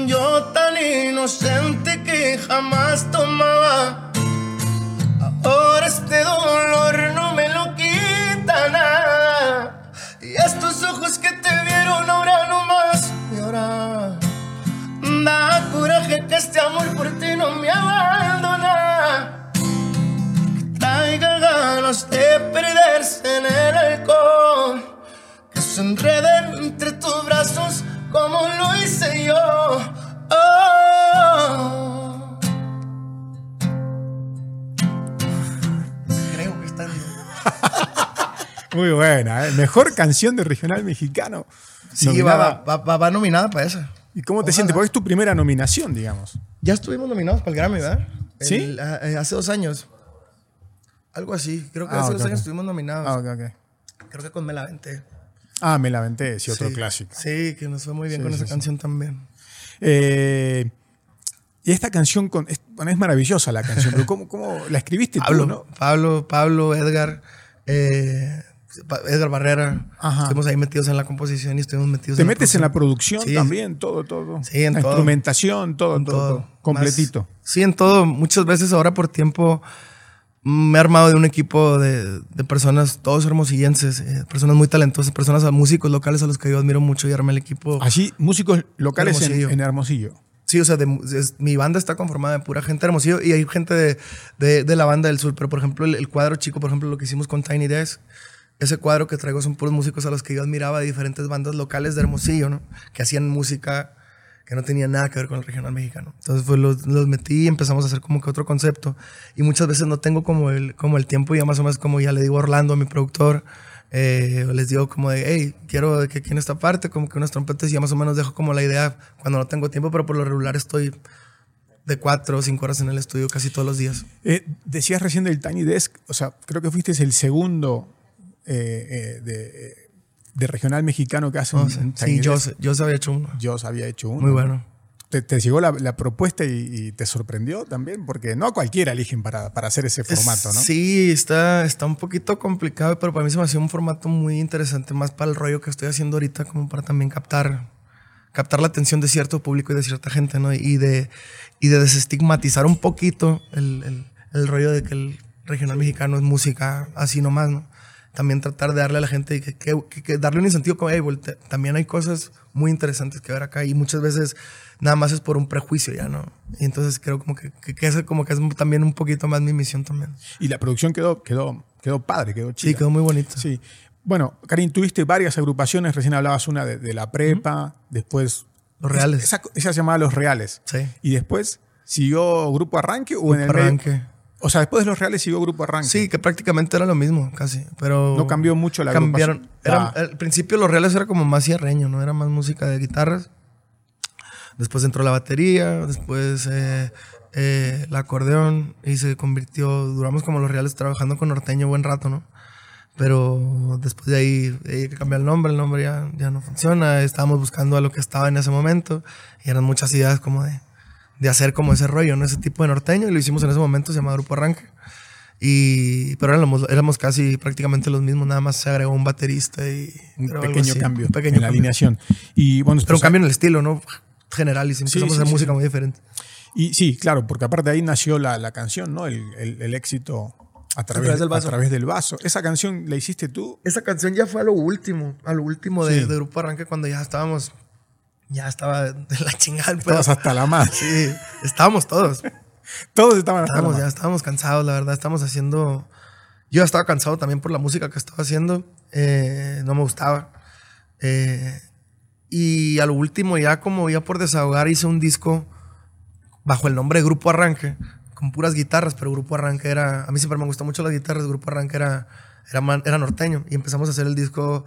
Yo tan inocente que jamás tomaba. Ahora este dolor no me lo quita nada. Y estos ojos que te vieron ahora no más llorar. Da coraje que este amor por ti no me abandona. Que traiga ganas de perderse en el alcohol. Que se enreden entre tus brazos como lo hice yo. Oh. Creo que está bien. Muy buena, ¿eh? Mejor canción de regional mexicano. Sí, va, va, va- va nominada para esa. ¿Y cómo te Ojalá. sientes? Porque es tu primera nominación, digamos. Ya estuvimos nominados para el Grammy, ¿verdad? ¿Sí? El- ah, eh, hace dos años. Algo así. Creo que Ah, hace dos años estuvimos nominados. Ah, ok, ok. Creo que con Me la Venté. Ah, me la sí, otro Sí. clásico. Sí, que nos fue muy bien Sí, con sí, esa canción también. Eh, y esta canción con, es, bueno, es maravillosa la canción, pero ¿cómo, cómo la escribiste Pablo, tú, no? Pablo, Pablo, Edgar, eh, Edgar Barrera. Ajá. Estuvimos ahí metidos en la composición y estuvimos metidos Te en metes en la producción. Sí. también, todo, todo. Sí, en la todo. instrumentación, todo, En todo, todo. Completito. Más- sí, en todo. Muchas veces ahora por tiempo me he armado de un equipo de, de personas, todos hermosillenses, eh, personas muy talentosas, personas, músicos locales a los que yo admiro mucho y armé el equipo. Allí, músicos locales en Hermosillo. en Hermosillo. Sí, o sea, de es- mi banda está conformada de pura gente de hermosillo y hay gente de, de- de la banda del sur. Pero, por ejemplo, el, el cuadro chico, por ejemplo, lo que hicimos con Tiny Desk, ese cuadro que traigo son puros músicos a los que yo admiraba de diferentes bandas locales de Hermosillo, ¿no? Que hacían música que no tenía nada que ver con el regional mexicano. Entonces, pues los, los metí y empezamos a hacer como que otro concepto. Y muchas veces no tengo como el, como el tiempo, ya más o menos como ya le digo a Orlando, a mi productor, eh, les digo como de, hey, quiero que aquí en esta parte, como que unas trompetas, y ya más o menos dejo como la idea cuando no tengo tiempo, pero por lo regular estoy de cuatro o cinco horas en el estudio casi todos los días. Eh, decías recién del Tiny Desk, o sea, creo que fuiste el segundo eh, eh, de, de regional mexicano que hace un, un Sí, yo, yo se había hecho uno. Yo había hecho uno. Muy bueno. te, te llegó la, la propuesta y, y te sorprendió también, porque no a cualquiera eligen para, para hacer ese formato, ¿no? Sí, está, está un poquito complicado, pero para mí se me hacía un formato muy interesante, más para el rollo que estoy haciendo ahorita, como para también captar, captar la atención de cierto público y de cierta gente, ¿no? Y de, y de desestigmatizar un poquito el, el, el rollo de que el regional mexicano es música así nomás, ¿no? También tratar de darle a la gente, que, que, que darle un incentivo como, hey, volte- también hay cosas muy interesantes que ver acá y muchas veces nada más es por un prejuicio ya, ¿no? Y entonces creo como que, que, que como que es también un poquito más mi misión también. Y la producción quedó, quedó, quedó padre, quedó Sí, chida. quedó muy bonito. Sí. Bueno, Karim, tuviste varias agrupaciones, recién hablabas una de, de la prepa, después... Los Reales. Esa, esa se llamaba Los Reales. Sí. Y después siguió Grupo Arranque o en el medio- Arranque. O sea, después de Los Reales siguió Grupo Arranque. Sí, que prácticamente era lo mismo, casi. Pero. No cambió mucho la Cambiaron. Era, Ah. Al principio, los reales era como más cierreño, ¿no? Era más música de guitarras. Después entró la batería, después eh, eh, el acordeón y se convirtió. Duramos como los reales trabajando con norteño buen rato, ¿no? Pero después de ahí hay que cambiar el nombre, el nombre ya, ya no funciona. Estábamos buscando a lo que estaba en ese momento y eran muchas ideas como de, de hacer como ese rollo, ¿no? Ese tipo de norteño y lo hicimos en ese momento, se llama Grupo Arranque. Y, pero éramos, éramos casi prácticamente los mismos, nada más se agregó un baterista y Un pequeño así, cambio un pequeño en la alineación. Y bueno, Pero un cambio en el estilo, ¿no? General y Sí, empezamos sí, a hacer sí. música muy diferente. Y sí, claro, porque aparte de ahí nació la, la canción, ¿no? El, el- el éxito a través, través del a vaso. través del vaso. ¿Esa canción la hiciste tú? Esa canción ya fue a lo último, a lo último de, Sí. de Grupo Arranque cuando ya estábamos, ya estaba de la chingada. el pedo. Estabas hasta la más. Sí, estábamos todos. Todos estaban hasta Estábamos, la ya estábamos cansados, la verdad. Estábamos haciendo. Yo estaba cansado también por la música que estaba haciendo. eh, no me gustaba. Eh, y a lo último, ya como ya por desahogar, hice un disco bajo el nombre de Grupo Arranque, con puras guitarras, pero Grupo Arranque era. A mí siempre me gustó mucho las guitarras. Grupo Arranque era, era, man- era norteño. Y empezamos a hacer el disco,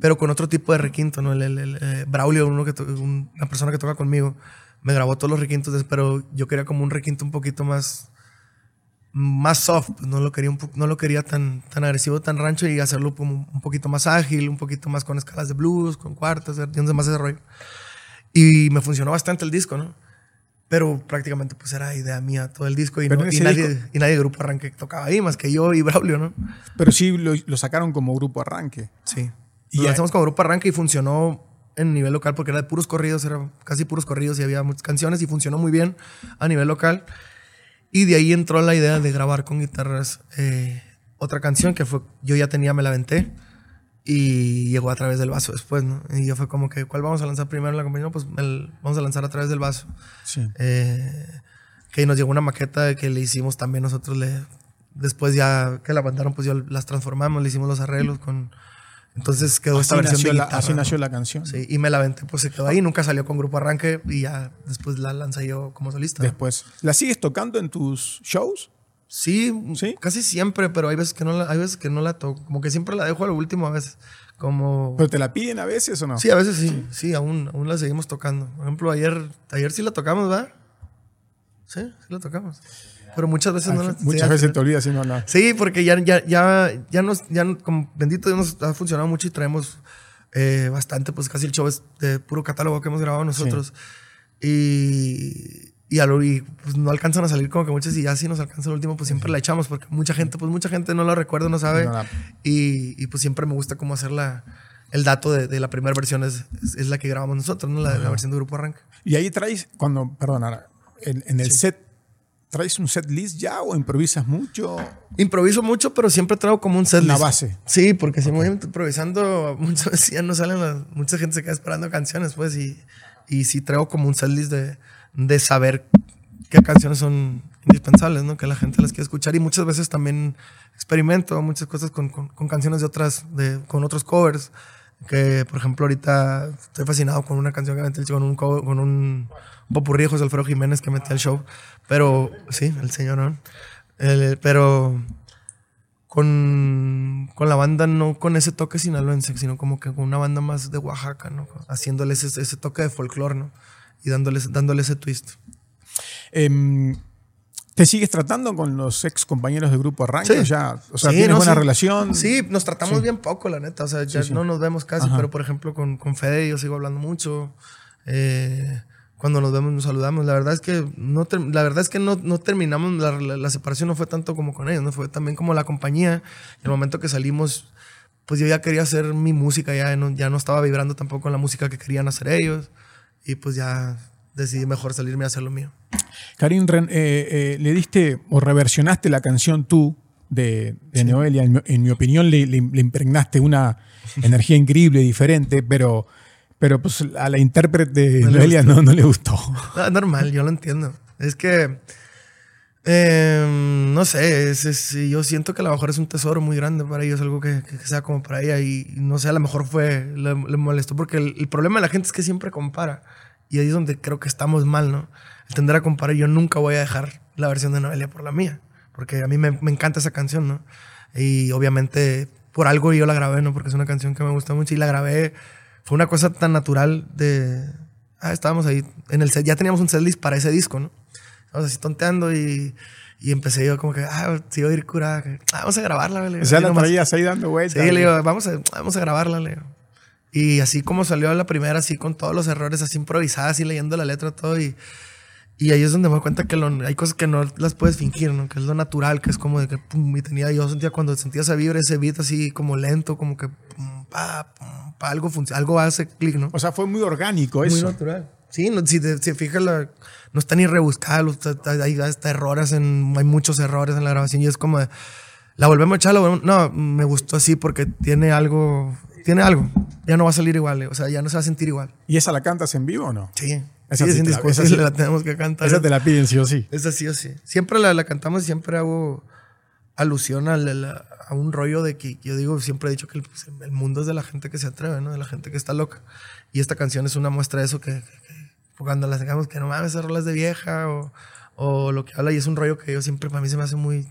pero con otro tipo de requinto, ¿no? El, el- el, eh, Braulio, uno que un- una persona que toca conmigo, me grabó todos los requintos, pero yo quería como un requinto un poquito más más soft, pues, no lo quería un no lo quería tan tan agresivo, tan rancho y hacerlo como un poquito más ágil, un poquito más con escalas de blues, con cuartas, más ese rollo. Y me funcionó bastante el disco, ¿no? Pero prácticamente pues era idea mía todo el disco y, no- y nadie, disco- y nadie de grupo arranque tocaba ahí más que yo y Braulio, ¿no? Pero sí lo, lo sacaron como grupo arranque. Sí. Y lanzamos como grupo arranque y funcionó en nivel local porque era de puros corridos, era casi puros corridos y había muchas canciones y funcionó muy bien a nivel local. Y de ahí entró la idea de grabar con guitarras eh, otra canción que fue Yo ya tenía, me la aventé. Y llegó a través del vaso después, ¿no? Y yo fue como que, ¿cuál vamos a lanzar primero en la compañía? Pues el- vamos a lanzar a través del vaso. Sí. Eh, que nos llegó una maqueta que le hicimos también nosotros. Le, después ya que la mandaron, pues ya las transformamos, le hicimos los arreglos con... Entonces quedó esta versión nació, de la, guitarra, así ¿no? nació la canción. Sí, y me la aventé, pues se quedó ahí, nunca salió con Grupo Arranque y ya después la lancé yo como solista. Después. ¿La sigues tocando en tus shows? Sí, ¿Sí? casi siempre, pero hay veces que no la, hay veces que no la toco, como que siempre la dejo a lo último a veces. Como ¿Pero te la piden a veces o no? Sí, a veces sí, sí, aún, aún la seguimos tocando. Por ejemplo, ayer, ayer sí la tocamos, ¿verdad? Sí, sí la tocamos. Pero muchas veces no la sí, Muchas al veces te olvidas no. Sí, porque ya, ya, ya, ya nos, ya, como bendito Dios nos ha funcionado mucho y traemos eh, bastante, pues casi el show es de puro catálogo que hemos grabado nosotros. Y, y, y, pues no alcanzan a salir como que muchas y ya si nos alcanza el último, pues siempre la echamos porque mucha gente, pues mucha gente no la recuerda, no sabe. No la- Y, y, pues siempre me gusta como hacer la, el dato de, de la primera versión es, es, es la que grabamos nosotros, ¿no? La, la versión de Grupo Arranque. Y ahí traes, cuando, perdón, en, en el set, ¿traes un set list ya o improvisas mucho? Improviso mucho, pero siempre traigo como un set Una list. base. Sí, porque si me voy improvisando, muchas veces ya no salen las, mucha gente se queda esperando canciones, pues, y, y sí traigo como un set list de, de saber qué canciones son indispensables, ¿no? Que la gente las quiere escuchar y muchas veces también experimento muchas cosas con, con, con canciones de otras, de, con otros covers. Que, por ejemplo, ahorita estoy fascinado con una canción que metí con un, cover- con un popurrí de José Alfredo Jiménez que metí al show. Pero, sí, el señor, ¿no? El- pero con, con la banda no con ese toque sinaloense, sino como que con una banda más de Oaxaca, ¿no? Haciéndole ese, ese toque de folclore, ¿no? Y dándole, dándole ese twist. Em, ¿Te sigues tratando con los ex compañeros del grupo Arranque? Sí. Ya, o sea, Sí, ¿tienes no, buena sí. relación? Sí, nos tratamos bien poco, la neta. O sea, ya no nos vemos casi, Ajá. pero por ejemplo con, con Fede yo sigo hablando mucho. Eh, cuando nos vemos nos saludamos. La verdad es que no, la verdad es que no, no terminamos, la, la, separación no fue tanto como con ellos, no fue también como la compañía. el momento que salimos, pues yo ya quería hacer mi música, ya no, ya no estaba vibrando tampoco con la música que querían hacer ellos. Y pues ya decidí mejor salirme a hacer lo mío. Karim, eh, eh, le diste o reversionaste la canción tú de, de Noelia. En, mi opinión, le, le, impregnaste una energía increíble, diferente, pero pero pues a la intérprete de Noelia no, no, le gustó. No, normal, yo lo entiendo. Es que, em, no sé, es, yo siento que a lo mejor es un tesoro muy grande para ellos, algo que, sea como para ella. Y no sé, a lo mejor fue, le, molestó porque el, problema de la gente es que siempre compara. Y ahí es donde creo que estamos mal, ¿no? El tender a comparar, yo nunca voy a dejar la versión de Noelia por la mía. Porque a mí me, me encanta esa canción, ¿no? Y obviamente por algo yo la grabé, ¿no? Porque es una canción que me gusta mucho y la grabé fue una cosa tan natural de... Ah, estábamos ahí en el set, ya teníamos un setlist para ese disco, ¿no? Estábamos así tonteando y, y empecé yo como que, ah, sí, a ir cura, ah, vamos a grabarla, O sea, la traías ahí dando vueltas. Sí, le digo, vamos a, vamos a grabarla, le digo. Y así como salió la primera, así con todos los errores, así improvisadas, así leyendo la letra, todo, y y ahí es donde me doy cuenta que hay cosas que no las puedes fingir, ¿no? Que es lo natural, que es como de que pum, y tenía, yo sentía cuando sentía esa vibra, ese beat así como lento, como que pum, pa, pum, pa, algo, algo hace clic, ¿no? O sea, fue muy orgánico eso. Muy natural. Sí, si te fijas, la, no está ni rebuscado, hay hasta errores, en, hay muchos errores en la grabación y es como de, la volvemos a echar, no, me gustó así porque tiene algo, tiene algo, ya no va a salir igual, o sea, ya no se va a sentir igual. ¿Y esa la cantas en vivo o no? Sí. Esa sí, es la, tenemos que cantar. Esa te la piden sí o sí. Esa sí o sí. Siempre la, la cantamos y siempre hago alusión a, a, un rollo de que yo digo, siempre he dicho que pues, el, mundo es de la gente que se atreve, ¿no? De la gente que está loca. Y esta canción es una muestra de eso que, cuando las digamos que no mames, esas rolas de vieja o, o lo que habla y es un rollo que yo siempre, para mí se me hace muy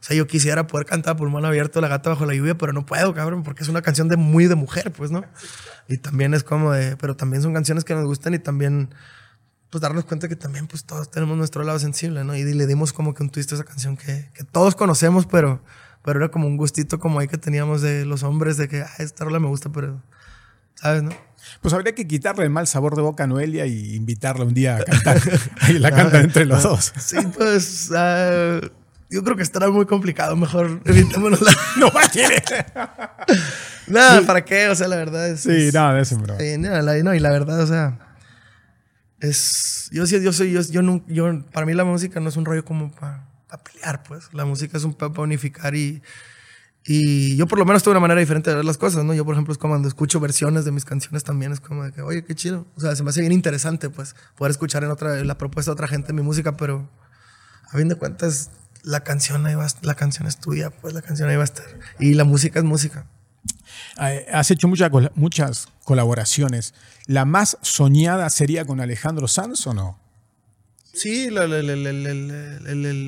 o sea, yo quisiera poder cantar pulmón abierto La gata bajo la lluvia, pero no puedo, cabrón, porque es una canción de muy de mujer, pues, ¿no? Y también es como de, pero también son canciones que nos gustan y también, pues, darnos cuenta que también, pues, todos tenemos nuestro lado sensible, ¿no? Y le dimos como que un twist a esa canción que, que todos conocemos, pero, pero era como un gustito como ahí que teníamos de los hombres, de que, ah, esta rola me gusta, pero, ¿sabes, no? Pues habría que quitarle el mal sabor de boca a Noelia y invitarla un día a cantar. y la canta entre los dos. Sí, pues... Uh, yo creo que estará muy complicado. Mejor evitémonos la. no nada, ¿para qué? O sea, la verdad es. Sí, nada de eso, bro. Sí, no, y la verdad, o sea. Es. Yo sí, yo soy. Yo, yo, no, yo, para mí la música no es un rollo como para pelear, pues. La música es un para unificar y. Y yo por lo menos tengo una manera diferente de ver las cosas, ¿no? Yo, por ejemplo, es como cuando escucho versiones de mis canciones también, es como de que, oye, qué chido. O sea, se me hace bien interesante, pues, poder escuchar en otra, la propuesta de otra gente mi música, pero a fin de cuentas, la canción ahí va, la canción es tuya, pues la canción ahí va a estar. Y la música es música. Has hecho muchas, muchas colaboraciones. ¿La más soñada sería con Alejandro Sanz o no? Sí,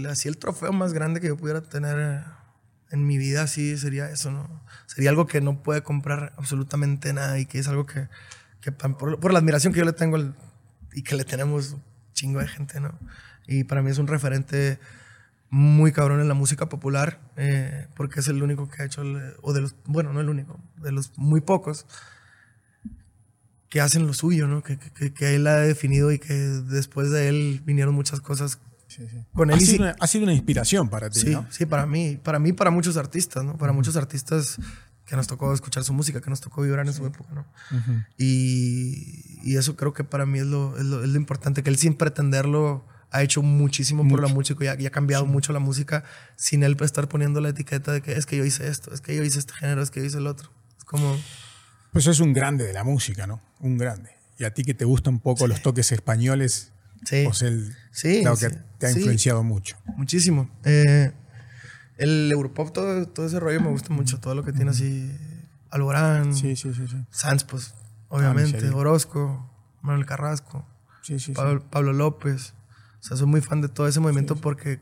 así el trofeo más grande que yo pudiera tener en mi vida, sí sería eso, ¿no? Sería algo que no puede comprar absolutamente nada y que es algo que, por, la admiración que yo le tengo y que le tenemos chingo de gente, ¿no? Y para mí es un referente muy cabrón en la música popular, eh, porque es el único que ha hecho, o de los, bueno, no el único, de los muy pocos que hacen lo suyo, ¿no? Que, que, él ha definido y que después de él vinieron muchas cosas con él. Ha sido, una, ha sido, una, inspiración para ti, sí, ¿no? Sí, para mí, para mí, para muchos artistas, ¿no? Para muchos artistas que nos tocó escuchar su música, que nos tocó vibrar en su época, ¿no? y, y, eso creo que para mí es lo, es lo, es lo importante, que él sin pretenderlo ha hecho muchísimo por la música y ha, cambiado mucho la música sin él estar poniendo la etiqueta de que es que yo hice esto, es que yo hice este género, es que yo hice el otro. Es como... Pues es un grande de la música, ¿no? Un grande. Y a ti que te gustan un poco los toques españoles, sí. pues él sí, claro que te ha influenciado mucho. Muchísimo. Eh, el Europop, todo, todo, ese rollo me gusta mucho, todo lo que tiene así Alborán, sí, sí, sí, Sanz, pues, obviamente, Orozco, Manuel Carrasco, Pablo, Pablo López. O sea, soy muy fan de todo ese movimiento porque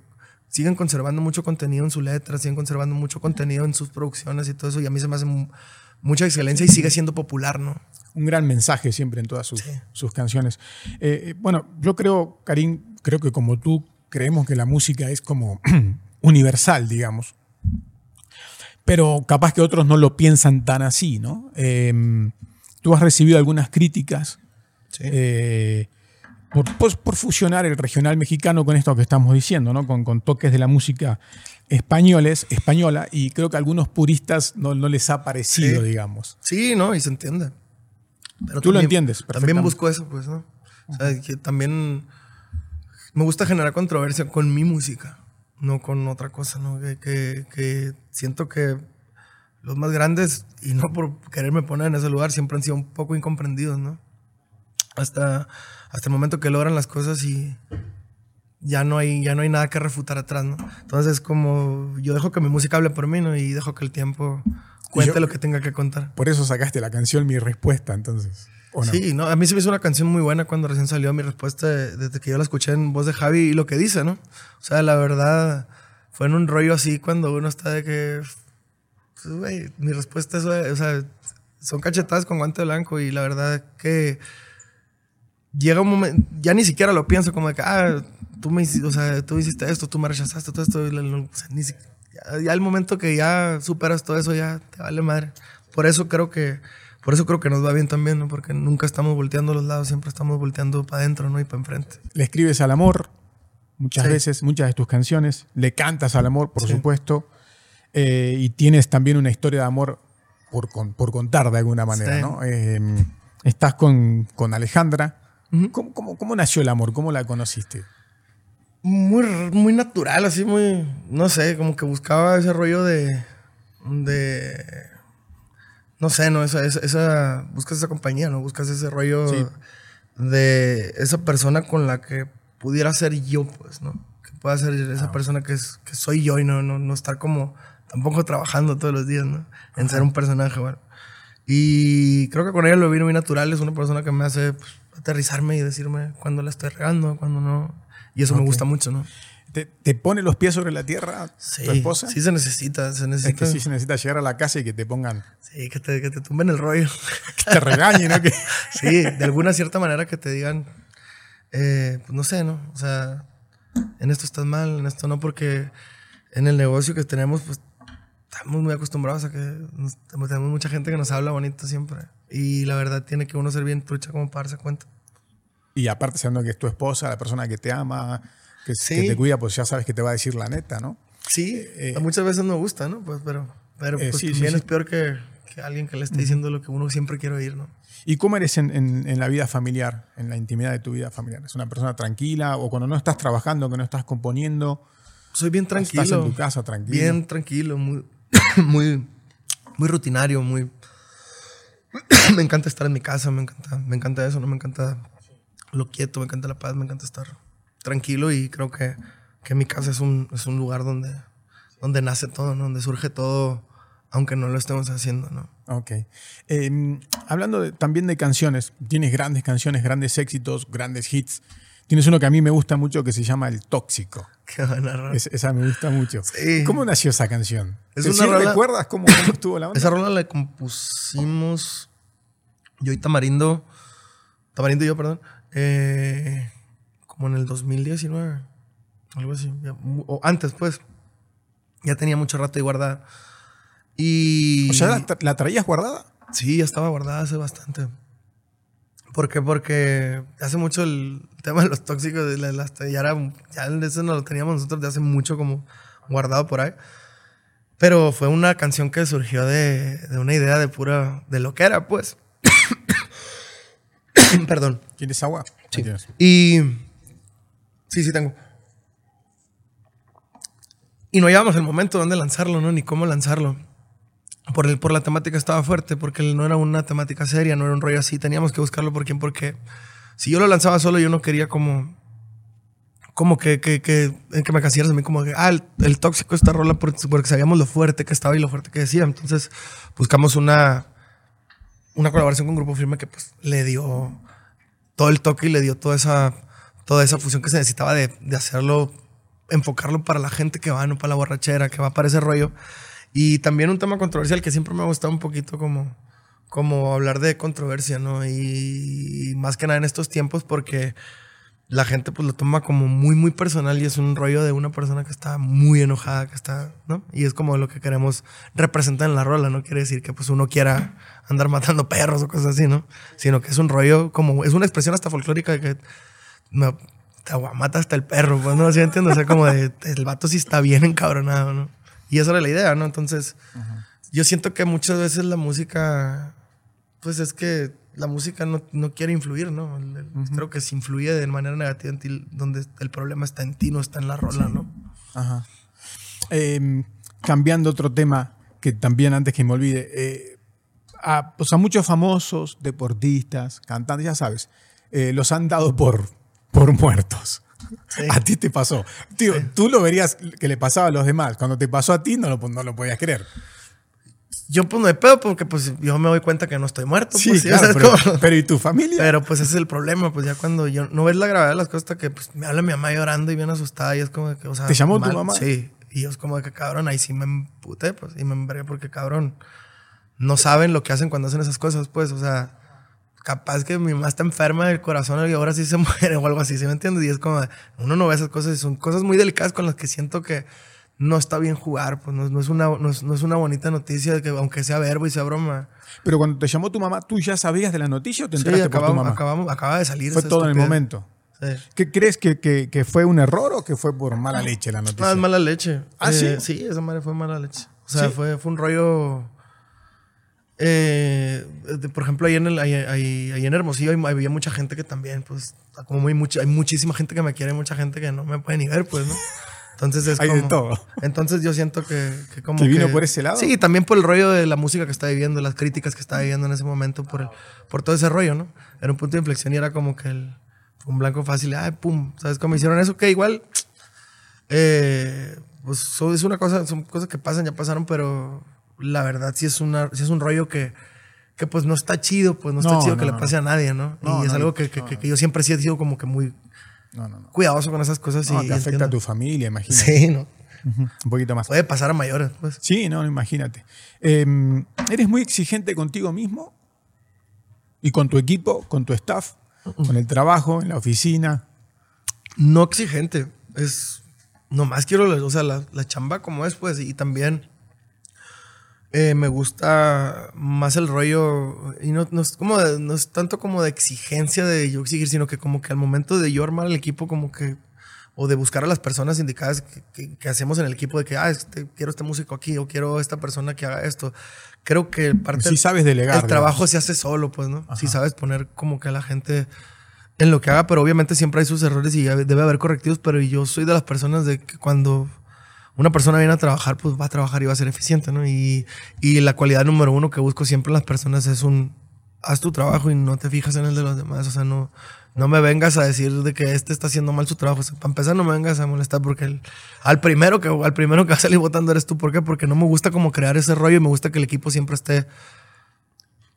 siguen conservando mucho contenido en su letra, siguen conservando mucho contenido en sus producciones y todo eso. Y a mí se me hace mucha excelencia y sigue siendo popular, ¿no? Un gran mensaje siempre en todas sus, sus canciones. Eh, eh, bueno, yo creo, Karim, creo que como tú creemos que la música es como universal, digamos. Pero capaz que otros no lo piensan tan así, ¿no? Em, tú has recibido algunas críticas. Sí. Eh, por, por- por fusionar el regional mexicano con esto que estamos diciendo, ¿no? Con, con toques de la música españoles, española, y creo que a algunos puristas no, no les ha parecido, Sí. digamos. Sí, ¿no? Y se entiende. Pero Tú lo entiendes También busco eso, pues, ¿no? O sea, que también me gusta generar controversia con mi música, no con otra cosa, ¿no? Que, que- que siento que los más grandes, y no por quererme poner en ese lugar, siempre han sido un poco incomprendidos, ¿no? Hasta, hasta el momento que logran las cosas y ya no hay, ya no hay nada que refutar atrás, ¿no? Entonces, como yo dejo que mi música hable por mí, ¿no? Y dejo que el tiempo cuente yo- lo que tenga que contar. Por eso sacaste la canción Mi Respuesta, entonces. ¿o no? Sí, no, a mí se me hizo una canción muy buena cuando recién salió mi respuesta de- desde que yo la escuché en voz de Javi y lo que dice, ¿no? O sea, la verdad, fue en un rollo así cuando uno está de que, pues, güey, mi respuesta es, o sea, son cachetadas con guante blanco y la verdad que llega un momento, ya ni siquiera lo pienso como de que, ah, tú me hiciste, o sea, tú hiciste esto, tú me rechazaste, todo esto, o sea, ni ya, ya el momento que ya superas todo eso, ya te vale madre. Por eso creo que, por eso creo que nos va bien también, ¿no? Porque nunca estamos volteando a los lados, siempre estamos volteando para adentro, ¿no? Y para enfrente. Le escribes al amor muchas Sí. veces, muchas de tus canciones. Le cantas al amor, por Sí. supuesto. eh, y tienes también una historia de amor por, con- por contar de alguna manera, Sí. ¿no? Eh, estás con, con Alejandra. ¿Cómo, cómo, cómo nació el amor? ¿Cómo la conociste? muy, muy natural, así muy, no sé, como que buscaba ese rollo de, de, no sé, no, esa, esa, esa- buscas esa compañía, ¿no? Buscas ese rollo Sí. de esa persona con la que pudiera ser yo, pues, ¿no? Que pueda ser esa persona que, es, que soy yo y no, no, no estar como, tampoco trabajando todos los días, ¿no? En ser un personaje, bueno. Y creo que con ella lo vino muy natural, es una persona que me hace pues, aterrizarme y decirme cuando la estoy regando, cuando no. Y eso me gusta mucho, ¿no? ¿Te, te pone los pies sobre la tierra tu esposa? Sí se necesita, se es necesita. que sí se necesita llegar a la casa y que te pongan, Sí, que te, que te tumben el rollo. que te regañen, ¿no? Que- sí, de alguna cierta manera que te digan, eh, pues no sé, ¿no? O sea, en esto estás mal, en esto no, porque en el negocio que tenemos, pues estamos muy acostumbrados a que nos- tenemos mucha gente que nos habla bonito siempre. Y la verdad tiene que uno ser bien trucha como para darse cuenta. Y aparte, sabiendo que es tu esposa, la persona que te ama, que, Sí. que te cuida, pues ya sabes que te va a decir la neta, ¿no? Sí, Eh, muchas veces no gusta, ¿no? Pues, pero pero Eh, pues sí, sí, también sí. es peor que, que alguien que le esté diciendo lo que uno siempre quiere oír, ¿no? ¿Y cómo eres en, en- en la vida familiar, en la intimidad de tu vida familiar? ¿Es una persona tranquila o cuando no estás trabajando, que no estás componiendo? Soy bien tranquilo. Estás en tu casa tranquilo. Bien tranquilo, muy, muy, muy rutinario, muy... me encanta estar en mi casa, me encanta, me encanta eso, no me encanta lo quieto, me encanta la paz, me encanta estar tranquilo y creo que, que mi casa es un, es un lugar donde, donde nace todo, donde surge todo, aunque no lo estemos haciendo, ¿no? Ok. Eh, hablando también de canciones, tienes grandes canciones, grandes éxitos, grandes hits. Tienes uno que a mí me gusta mucho que se llama El Tóxico. Qué buena rola. Es- esa me gusta mucho. Sí. ¿Cómo nació esa canción? Es ¿Te- una sí rola- recuerdas cómo, cómo estuvo la onda? Esa rola la compusimos yo y Tamarindo, Tamarindo y yo, perdón, eh, como en el 2019, algo así, o antes pues, ya tenía mucho rato y guardada. Y... O sea, ¿la, tra- la traías guardada? Sí, ya estaba guardada hace bastante. ¿Por qué? Porque hace mucho el tema de los tóxicos, las- ya, era, ya eso no lo teníamos nosotros de hace mucho como guardado por ahí. Pero fue una canción que surgió de, de una idea de pura, de lo que era, pues. Perdón. ¿Quieres agua? Sí. Y. Sí, sí, tengo. Y no llevamos el momento de dónde lanzarlo, ¿no? Ni cómo lanzarlo. Por, el, por la temática estaba fuerte, porque no era una temática seria, no era un rollo así. Teníamos que buscarlo por quién, porque si yo lo lanzaba solo, yo no quería como. Como que, que, que, que me casieras a mí, como que, ah, el, tóxico esta rola, por- porque sabíamos lo fuerte que estaba y lo fuerte que decía. Entonces buscamos una, una colaboración con Grupo Firme que pues le dio todo el toque y le dio toda esa, toda esa fusión que se necesitaba de, de hacerlo, enfocarlo para la gente que va, no para la borrachera, que va para ese rollo. Y también un tema controversial que siempre me ha gustado un poquito como, como hablar de controversia, ¿no? Y, más que nada en estos tiempos porque la gente pues lo toma como muy, muy personal y es un rollo de una persona que está muy enojada, que está, ¿no? Y es como lo que queremos representar en la rola, no quiere decir que pues uno quiera andar matando perros o cosas así, ¿no? Sino que es un rollo como, es una expresión hasta folclórica que me, te aguamata hasta el perro, pues, ¿no? ¿Sí entiendo? O sea, como de, el vato sí está bien encabronado, ¿no? Y esa era la idea, ¿no? Entonces, yo siento que muchas veces la música, pues es que la música no, no quiere influir, ¿no? El- el- Creo que si influye de manera negativa en ti, donde el problema está en ti, no está en la rola, ¿no? Ajá. Eh, cambiando otro tema, que también antes que me olvide, eh, a, pues a muchos famosos, deportistas, cantantes, ya sabes, eh, los han dado por, por muertos. Sí. A ti te pasó. Tío, tú lo verías que le pasaba a los demás. Cuando te pasó a ti, no lo, no lo podías creer. Yo pues no hay pedo porque pues yo me doy cuenta que no estoy muerto. Sí, pues, claro, pero, pero ¿y tu familia? Pero pues ese es el problema, pues ya cuando yo no ves la gravedad de las cosas hasta que pues me habla mi mamá llorando y bien asustada y es como de que, o sea, ¿Te llamó tu mamá? Sí, y yo es como de que cabrón, ahí sí me emputé, pues, y me envergué porque cabrón, no saben lo que hacen cuando hacen esas cosas, pues, o sea, capaz que mi mamá está enferma del corazón y ahora sí se muere o algo así, ¿sí me entiendes? Y es como, uno no ve esas cosas y son cosas muy delicadas con las que siento que no está bien jugar, pues no, no es, una, no, es, no es una bonita noticia de que aunque sea verbo y sea broma. Pero cuando te llamó tu mamá, ¿tú ya sabías de la noticia o te Sí, enteraste por tu acabamos, mamá? acabamos, acaba de salir. Fue todo en el momento. Sí. ¿Qué crees que, que- que fue un error o que fue por mala leche la noticia? No, es mala leche. ¿Ah, sí? Eh, Sí, esa madre fue mala leche. O sea, ¿Sí? fue, fue un rollo. Eh, por ejemplo, ahí en, el, ahí, ahí- ahí en Hermosillo había mucha gente que también, pues, como muy mucha, hay muchísima gente que me quiere, mucha gente que no me puede ni ver, pues, ¿no? Entonces es Hay como. de todo. Entonces yo siento que, que como. ¿Que vino por ese lado? Sí, también por el rollo de la música que estaba viviendo, las críticas que estaba viviendo en ese momento, por, el, por todo ese rollo, ¿no? Era un punto de inflexión y era como que el, un blanco fácil, ay, pum, ¿sabes cómo hicieron eso? Que igual. Eh, pues es una cosa, son cosas que pasan, ya pasaron, pero la verdad sí es, una, sí es un rollo que, que pues no está chido, pues no está No, chido no, que no, le pase a nadie, ¿no? Y es algo que, que- que- yo siempre sí he sido como que muy cuidadoso con esas cosas. Y, te afecta a entiendo. tu familia, imagínate. Sí, ¿no? Un poquito más. Puede pasar a mayores, pues. Sí, no, imagínate. Eh, ¿Eres muy exigente contigo mismo? ¿Y con tu equipo, con tu staff, con el trabajo, en la oficina? No exigente. Es. Nomás quiero, o sea, la, la chamba como es, pues. Y también. Eh, me gusta más el rollo. Y no, no es como de- no es tanto como de exigencia de yo exigir, sino que como que al momento de yo armar el equipo, como que. O de buscar a las personas indicadas que, que- que hacemos en el equipo, de que, ah, este, quiero este músico aquí, o quiero esta persona que haga esto. Creo que parte. Sí del- sabes delegar. el trabajo se hace solo, pues, ¿no? Si sabes poner como que a la gente en lo que haga, pero obviamente siempre hay sus errores y debe haber correctivos, pero yo soy de las personas de que cuando una persona viene a trabajar, pues va a trabajar y va a ser eficiente, ¿no? Y, y la cualidad número uno que busco siempre en las personas es un, haz tu trabajo y no te fijas en el de los demás, o sea, no, no me vengas a decir de que este está haciendo mal su trabajo, o sea, para empezar no me vengas a molestar porque el- al primero que al primero que va a salir votando eres tú, ¿por qué? Porque no me gusta como crear ese rollo y me gusta que el equipo siempre esté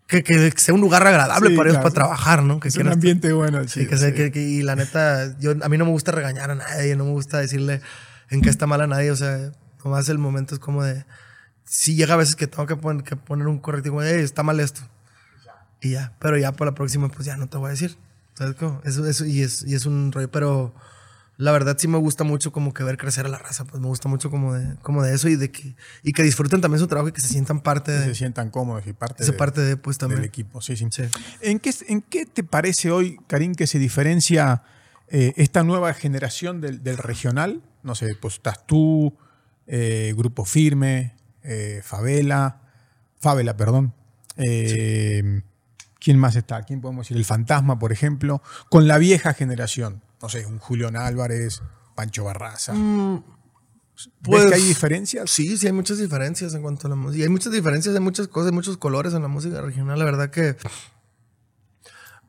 que, que sea un lugar agradable Sí, para ellos claro. para trabajar, ¿no? Que Es un ambiente bueno. Sí, sí, que, sí. que, que- y la neta, yo, a mí no me gusta regañar a nadie, no me gusta decirle en qué está mal a nadie, o sea, nomás el momento es como de, sí llega a veces que tengo que, poner, que poner un correctivo, "Ey, está mal esto. Y ya, pero ya por la próxima, pues ya no te voy a decir. ¿Sabes cómo? Eso, eso, y, es, y es un rollo, pero la verdad sí me gusta mucho como que ver crecer a la raza, pues me gusta mucho como de, como de eso y de que, y que disfruten también su trabajo y que se sientan parte de, se sientan cómodos y parte, de- parte de, pues del también. equipo. Sí, sí. Sí. ¿En, qué, ¿En qué te parece hoy, Karim, que se diferencia eh, esta nueva generación del, del regional? No sé, pues estás tú, eh, Grupo Firme, eh, Favela, Favela, perdón. Eh, ¿Quién más está? ¿Quién podemos decir? El Fantasma, por ejemplo. Con la vieja generación. No sé, un Julián Álvarez, Pancho Barraza. ¿Ves pues, que hay diferencias? Sí, sí, hay muchas diferencias en cuanto a la música. Y hay muchas diferencias, hay muchas cosas, hay muchos colores en la música regional. La verdad que.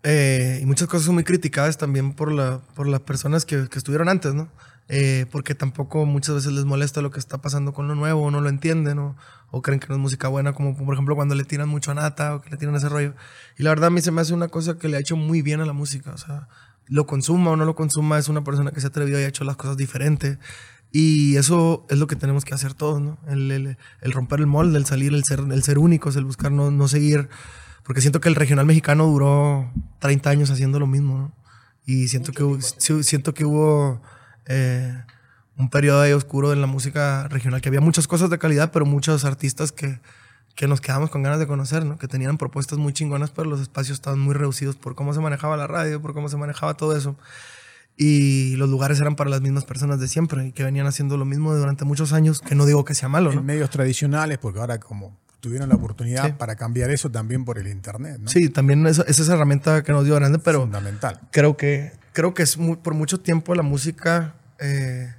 Eh, y muchas cosas son muy criticadas también por, la, por las personas que, que estuvieron antes, ¿no? Eh, porque tampoco muchas veces les molesta lo que está pasando con lo nuevo, o no lo entienden, o, o creen que no es música buena, como por ejemplo cuando le tiran mucho a Nata o que le tiran ese rollo. Y la verdad a mí se me hace una cosa que le ha hecho muy bien a la música. O sea, lo consuma o no lo consuma, es una persona que se ha atrevido y ha hecho las cosas diferentes. Y eso es lo que tenemos que hacer todos, ¿no? El, el- el romper el molde, el salir, el ser, el ser únicos, el buscar no, no seguir. Porque siento que el regional mexicano duró 30 años haciendo lo mismo, ¿no? Y siento que, siento que hubo eh, un periodo ahí oscuro en la música regional, que había muchas cosas de calidad, pero muchos artistas que, que nos quedamos con ganas de conocer, ¿no? Que tenían propuestas muy chingonas, pero los espacios estaban muy reducidos por cómo se manejaba la radio, por cómo se manejaba todo eso. y los lugares eran para las mismas personas de siempre y que venían haciendo lo mismo durante muchos años, que no digo que sea malo, En ¿no? medios tradicionales, porque ahora como tuvieron la oportunidad Sí. para cambiar eso también por el internet, ¿no? Sí, también esa, esa es esa herramienta que nos dio grande, pero Fundamental. creo que creo que es muy- por mucho tiempo la música eh,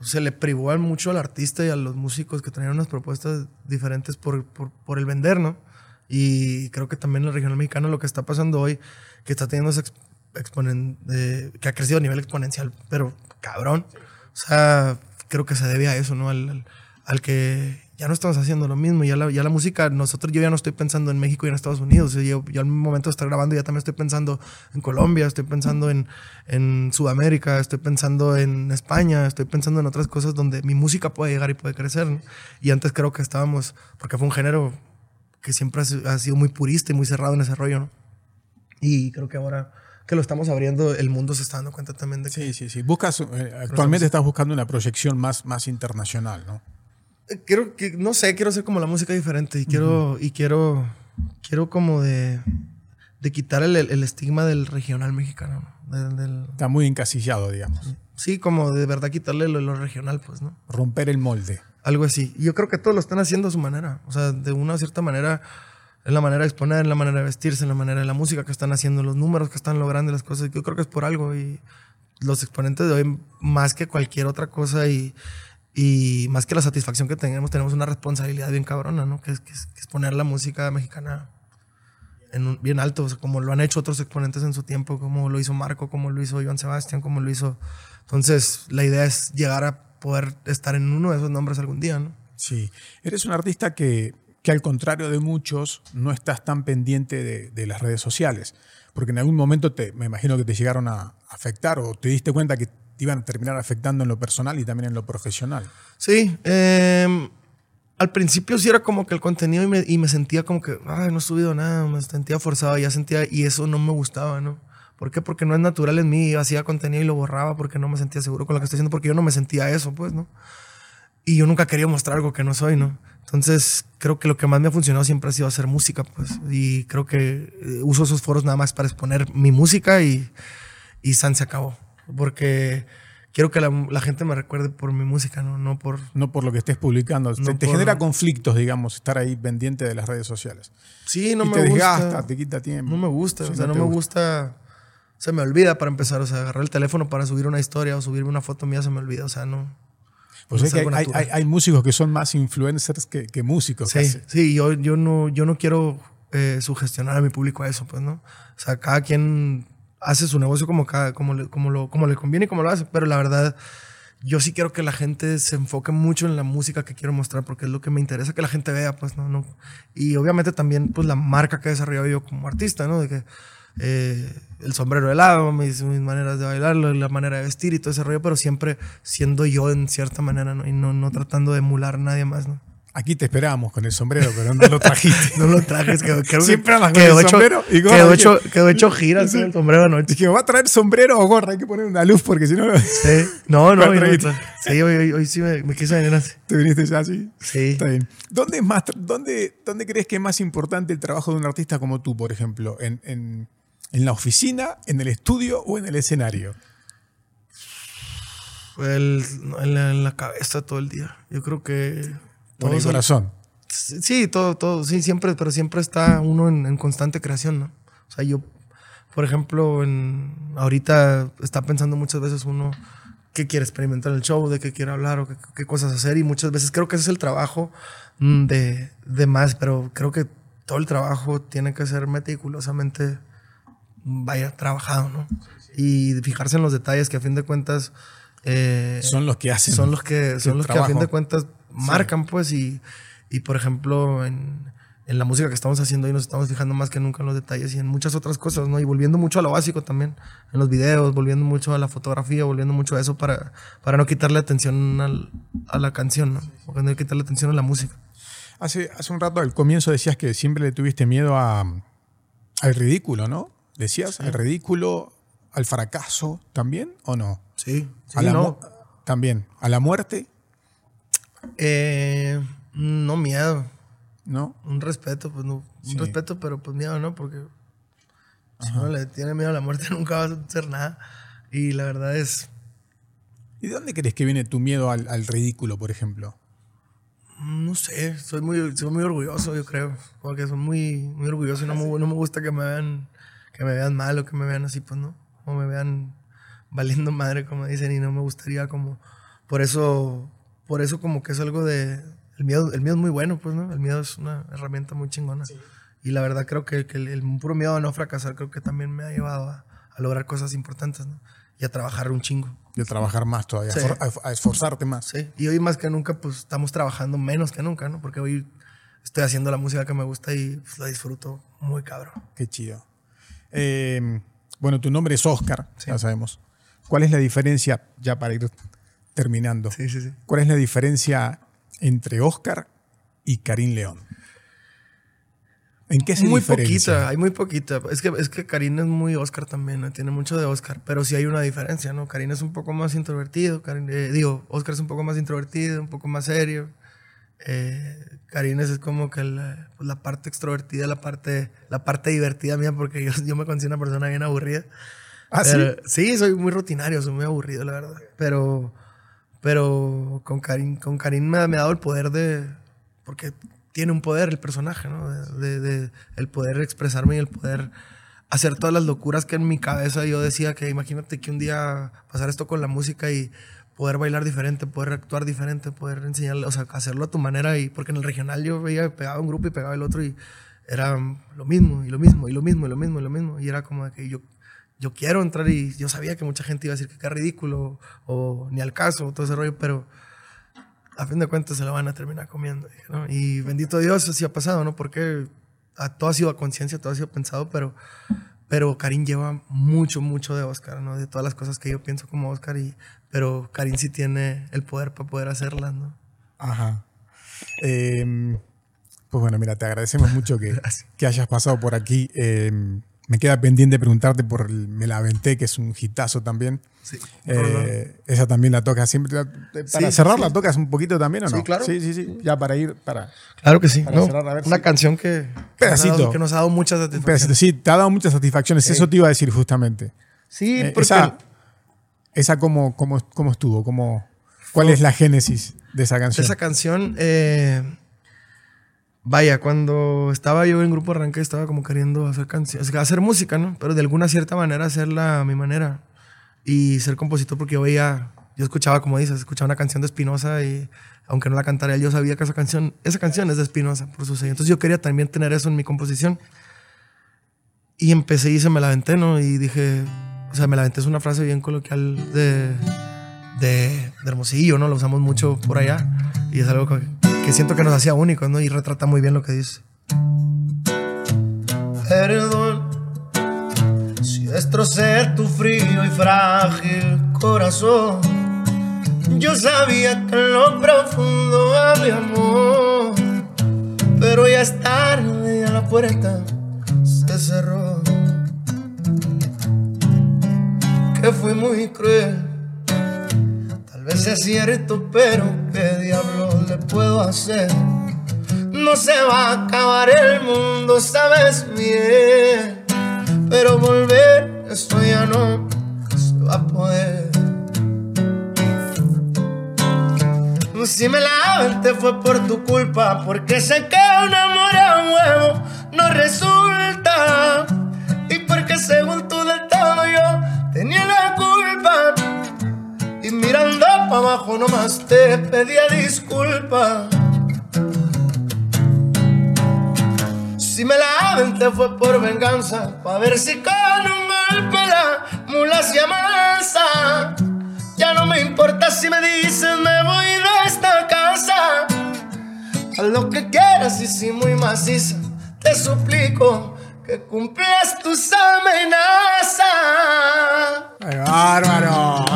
se le privó mucho al artista y a los músicos que traían unas propuestas diferentes por, por, por el vender, ¿no? Y creo que también el regional mexicano lo que está pasando hoy, que está teniendo ese ex- exponen- eh, que ha crecido a nivel exponencial, pero cabrón. O sea, creo que se debe a eso, ¿no? Al, al- al que ya no estamos haciendo lo mismo. Ya la, ya la música, nosotros, yo ya no estoy pensando en México y en Estados Unidos. Yo, yo al momento de estar grabando ya también estoy pensando en Colombia, estoy pensando en, en Sudamérica, estoy pensando en España, estoy pensando en otras cosas donde mi música puede llegar y puede crecer. ¿no? Y antes creo que estábamos, porque fue un género que siempre ha si- ha sido muy purista y muy cerrado en ese rollo, ¿no? Y creo que ahora que lo estamos abriendo, el mundo se está dando cuenta también de que Sí, sí, sí. Buscas, eh, actualmente estás buscando una proyección más, más internacional, ¿no? Quiero que no sé quiero hacer como la música diferente y quiero y quiero quiero como de de quitar el, el estigma del regional mexicano ¿no? Del- del- Está muy encasillado, digamos. sí como de verdad quitarle lo, lo regional pues no Romper el molde. algo así yo creo que todos lo están haciendo a su manera o sea de una cierta manera en la manera de exponer en la manera de vestirse en la manera de la música que están haciendo los números que están logrando las cosas yo creo que es por algo y los exponentes de hoy más que cualquier otra cosa y y más que la satisfacción que tenemos, tenemos una responsabilidad bien cabrona, ¿no? Que es, que es- poner la música mexicana en un- bien alto, o sea, como lo han hecho otros exponentes en su tiempo, como lo hizo Marco, como lo hizo Iván Sebastián, como lo hizo. Entonces, la idea es llegar a poder estar en uno de esos nombres algún día, ¿no? Sí. Eres un artista que, que al contrario de muchos, no estás tan pendiente de, de las redes sociales. Porque en algún momento te, me imagino que te llegaron a afectar o te diste cuenta que te iban a terminar afectando en lo personal y también en lo profesional. Sí, eh, al principio sí era como que el contenido y me, y me sentía como que, ay, no he subido nada, me sentía forzado, ya sentía, y eso no me gustaba, ¿no? ¿Por qué? Porque no es natural en mí, hacía contenido y lo borraba porque no me sentía seguro con lo que estoy haciendo, porque yo no me sentía eso, pues, ¿no? Y yo nunca quería mostrar algo que no soy, ¿no? Entonces, creo que lo que más me ha funcionado siempre ha sido hacer música, pues. Y creo que eh, uso esos foros nada más para exponer mi música y, y San se acabó. Porque quiero que la, la gente me recuerde por mi música, ¿no? No por, No por lo que estés publicando. te, No te por- genera conflictos, digamos, estar ahí pendiente de las redes sociales. Sí, no y me te gusta. desgasta, te quita tiempo. No me gusta, Sí, o sea, no no, te me gusta. Se me olvida para empezar, o sea, agarrar el telégusto para subir una historia o subirme una foto mía se me olvida, o sea, no. Pues es que hay, hay- hay músicos que son más influencers que, que músicos. Sí, casi. sí, yo, yo, no, yo no quiero eh, sugestionar a mi público a eso, pues, ¿no? O sea, cada quien hace su negocio como, como, le, como, lo, como le conviene y como lo hace, pero la verdad, yo sí quiero que la gente se enfoque mucho en la música que quiero mostrar, porque es lo que me interesa que la gente vea, pues, ¿no? no y obviamente también, pues, la marca que he desarrollado yo como artista, ¿no? De que eh, el sombrero de lado, mis, mis maneras de bailar, la, la manera de vestir y todo ese rollo, pero siempre siendo yo en cierta manera, ¿no? Y no, no tratando de emular a nadie más, ¿no? Aquí te esperábamos con el sombrero, pero no lo trajiste. No lo trajes, quedó, Siempre andas con quedó el hecho, sombrero y gorra. quedó hecho, quedó hecho giras el sombrero anoche. Dije, ¿va a traer sombrero o gorra? Hay que poner una luz porque si no Sí. No, no, ¿Cuál hoy, no, sí, hoy, hoy, hoy sí me, me quise venir así. te viniste ya así. Sí. Está bien. ¿Dónde, es más, dónde, ¿Dónde crees que es más importante el trabajo de un artista como tú, por ejemplo? ¿En, en, en la oficina, en el estudio o en el escenario? El- en, la, en la cabeza todo el día. Yo creo que. Por el corazón. Sí, todo, todo, sí, siempre, pero siempre está uno en, en constante creación, ¿no? O sea, yo, por ejemplo, en, ahorita está pensando muchas veces uno qué quiere experimentar en el show, de qué quiere hablar o qué, qué cosas hacer y muchas veces creo que ese es el trabajo mm, de, de más, pero creo que todo el trabajo tiene que ser meticulosamente, vaya, trabajado, ¿no? Y fijarse en los detalles que a fin de cuentas... eh, Son los que hacen. son los que son los que a fin de cuentas marcan pues y, y por ejemplo en, en la música que estamos haciendo hoy nos estamos fijando más que nunca en los detalles y en muchas otras cosas no y volviendo mucho a lo básico también en los videos volviendo mucho a la fotografía volviendo mucho a eso para para no quitarle atención al- a la canción no porque no hay que quitarle atención a la música Hace, hace un rato al comienzo decías que siempre le tuviste miedo a, al ridículo, ¿no? Decías, al ridículo, al fracaso, ¿también o no? sí, sí a la no También. ¿A la muerte? Eh, no miedo ¿No? un respeto pues no un respeto pero pues miedo no porque si uno le tiene miedo a la muerte nunca va a hacer nada Y la verdad es, ¿Y de dónde crees que viene tu miedo al, al ridículo, por ejemplo? no sé, soy muy, soy muy orgulloso, yo creo. Porque soy muy, muy orgulloso y no me, no me gusta que me vean, que me vean mal o que me vean así, pues no. O me vean valiendo madre, como dicen, y no me gustaría como, por eso, por eso como que es algo de, el miedo, el miedo es muy bueno, pues, ¿no? El miedo es una herramienta muy chingona. Y la verdad creo que, que el, el puro miedo a no fracasar creo que también me ha llevado a, a lograr cosas importantes, ¿no? Y a trabajar un chingo. De trabajar más todavía, Sí. a for- a, a esforzarte más. Sí. Y hoy más que nunca, pues estamos trabajando menos que nunca, ¿no? Porque hoy estoy haciendo la música que me gusta y pues, la disfruto muy cabrón. Qué chido. Eh, bueno, tu nombre es Oscar, Sí. ya sabemos. ¿Cuál es la diferencia, ya para ir terminando, Sí, sí, sí. cuál es la diferencia entre Oscar y Karim León? ¿En qué se Muy diferencia? poquita, hay muy poquita. Es que, es que Karina es muy Oscar también, ¿no? tiene mucho de Oscar, pero sí hay una diferencia, ¿no? Karina es un poco más introvertido, Karin- eh, digo, Oscar es un poco más introvertido, un poco más serio. Eh, Karina es como que la, pues, la parte extrovertida, la parte, la parte divertida mía, porque yo, yo me considero una persona bien aburrida. ¿Ah, sí? Pero- sí, soy muy rutinario, soy muy aburrido, la verdad. Pero, pero con Karim, con Karim me, ha- me ha dado el poder de. Porque tiene un poder el personaje, ¿no? De, de- de- el poder expresarme y el poder hacer todas las locuras que en mi cabeza yo decía que imagínate que un día pasar esto con la música y poder bailar diferente, poder actuar diferente, poder enseñarle, o sea, hacerlo a tu manera. y Porque en el regional yo veía, pegaba un grupo y pegaba el otro y era lo mismo, y lo mismo, y lo mismo, y lo mismo, y lo mismo. Y era como de que yo yo quiero entrar y yo sabía que mucha gente iba a decir que qué ridículo o ni al caso, todo ese rollo, pero a fin de cuentas se lo van a terminar comiendo. Y bendito Dios, así ha pasado, ¿no? Porque a, todo ha sido a conciencia, todo ha sido pensado, pero, pero Karim lleva mucho, mucho de Oscar, ¿no? De todas las cosas que yo pienso como Oscar, y, pero Karim sí tiene el poder para poder hacerlas, ¿no? Ajá. Eh, pues bueno, mira, te agradecemos mucho que, que hayas pasado por aquí. Eh, me queda pendiente preguntarte por el Me la aventé, que es un hitazo también. Sí. Eh, esa también la tocas siempre. La- Para Sí, cerrar, sí. ¿la tocas un poquito también o no? Sí, claro. Sí, sí, sí. Ya para ir, para. Claro que sí. Para ¿no? cerrar, a ver Una si- canción que, que, nos ha Pedacito. dado, que nos ha dado muchas satisfacciones. pedacito. Sí, te ha dado muchas satisfacciones. Eso te iba a decir justamente. Sí, Eh, porque esa, esa cómo, cómo, cómo estuvo, cómo, ¿cuál es la génesis de esa canción? Esa canción, eh, vaya, cuando estaba yo en Grupo Arranque estaba como queriendo hacer canciones, hacer música, ¿no? Pero de alguna cierta manera hacerla a mi manera y ser compositor porque yo veía, yo escuchaba, como dices, escuchaba una canción de Espinosa y aunque no la cantara yo sabía que esa canción, esa canción es de Espinosa por su sello. Entonces yo quería también tener eso en mi composición. Y empecé y se me la aventé, ¿no? Y dije, o sea, me la aventé es una frase bien coloquial de, de, de Hermosillo, ¿no? Lo usamos mucho por allá. Y es algo que, que siento que nos hacía únicos, ¿no? Y retrata muy bien lo que dice. Perdón si destrocé tu frío y frágil corazón. Yo sabía que en lo profundo había amor, pero ya es tarde, a la puerta se cerró. Que fui muy cruel. Vez es cierto, pero ¿qué diablos le puedo hacer? No se va a acabar el mundo, sabes bien. Pero volver, eso ya no se va a poder. Si me la aventé fue por tu culpa, porque sé que un amor a huevo no resulta. Y porque según tú para abajo nomás te pedía disculpas. Si me la aventé fue por venganza, pa' ver si con un golpe la mula se amansa. Ya no me importa si me dices me voy de esta casa. Haz lo que quieras y si muy maciza, te suplico que cumplas tus amenazas. ¡Ay, bárbaro!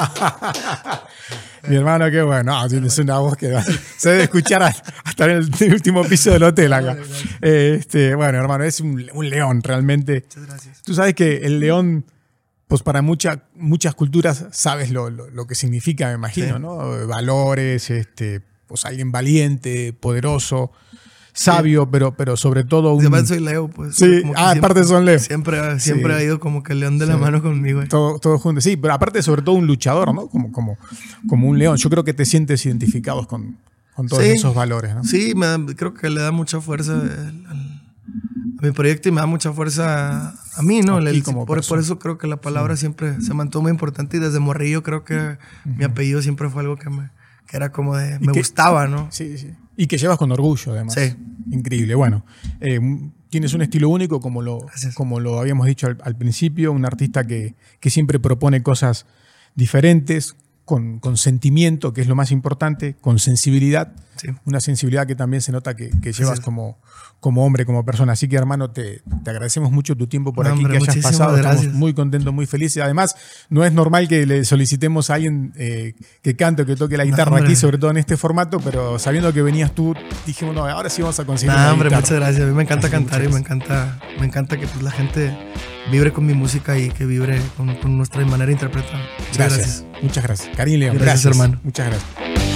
Mi hermano, qué bueno. Ah, tienes una voz que se debe escuchar hasta en el último piso del hotel acá. Este, bueno, hermano, es un, un león realmente. Muchas gracias. Tú sabes que el león, pues para mucha- muchas culturas sabes lo, lo- lo que significa, me imagino, Sí. ¿no? Valores, este, pues alguien valiente, poderoso. Sabio, pero, pero sobre todo un... Además soy Leo, pues. Sí, ah, siempre- aparte son Leo. Siempre, siempre Sí. ha ido como que el león de la Sí. mano conmigo. eh. Todo, todo junto. Sí, pero aparte sobre todo un luchador, ¿no? Como, como, como un león. Yo creo que te sientes identificados con, con todos Sí. esos valores, ¿no? Sí, me da- creo que le da mucha fuerza al- al- a mi proyecto y me da mucha fuerza a mí, ¿no? El- como por, por eso creo que la palabra siempre se mantuvo muy importante y desde morrillo creo que mi apellido siempre fue algo que me que era como de ¿Y me qué- gustaba, ¿no? Sí, sí. Y que llevas con orgullo, además. Sí. Increíble. Bueno, eh, tienes un estilo único, como lo, Gracias. como lo habíamos dicho al, al principio, un artista que, que siempre propone cosas diferentes, con, con sentimiento, que es lo más importante, con sensibilidad. Sí. Una sensibilidad que también se nota que, que llevas como, como hombre, como persona. Así que, hermano, te, te agradecemos mucho tu tiempo por No, aquí, hombre, que hayas pasado. Estamos gracias. muy contentos, muy felices. Además, no es normal que le solicitemos a alguien eh, que cante o que toque la guitarra hombre. aquí, sobre todo en este formato, pero sabiendo que venías tú, dijimos, no, ahora sí vamos a conseguir. Una hombre, guitarra. muchas gracias. A mí me encanta Sí, cantar y me encanta, me encanta que pues, la gente vibre con mi música y que vibre con, con nuestra manera de interpretar. Muchas Gracias. Muchas gracias. Karim León, Gracias, gracias. hermano. Muchas gracias.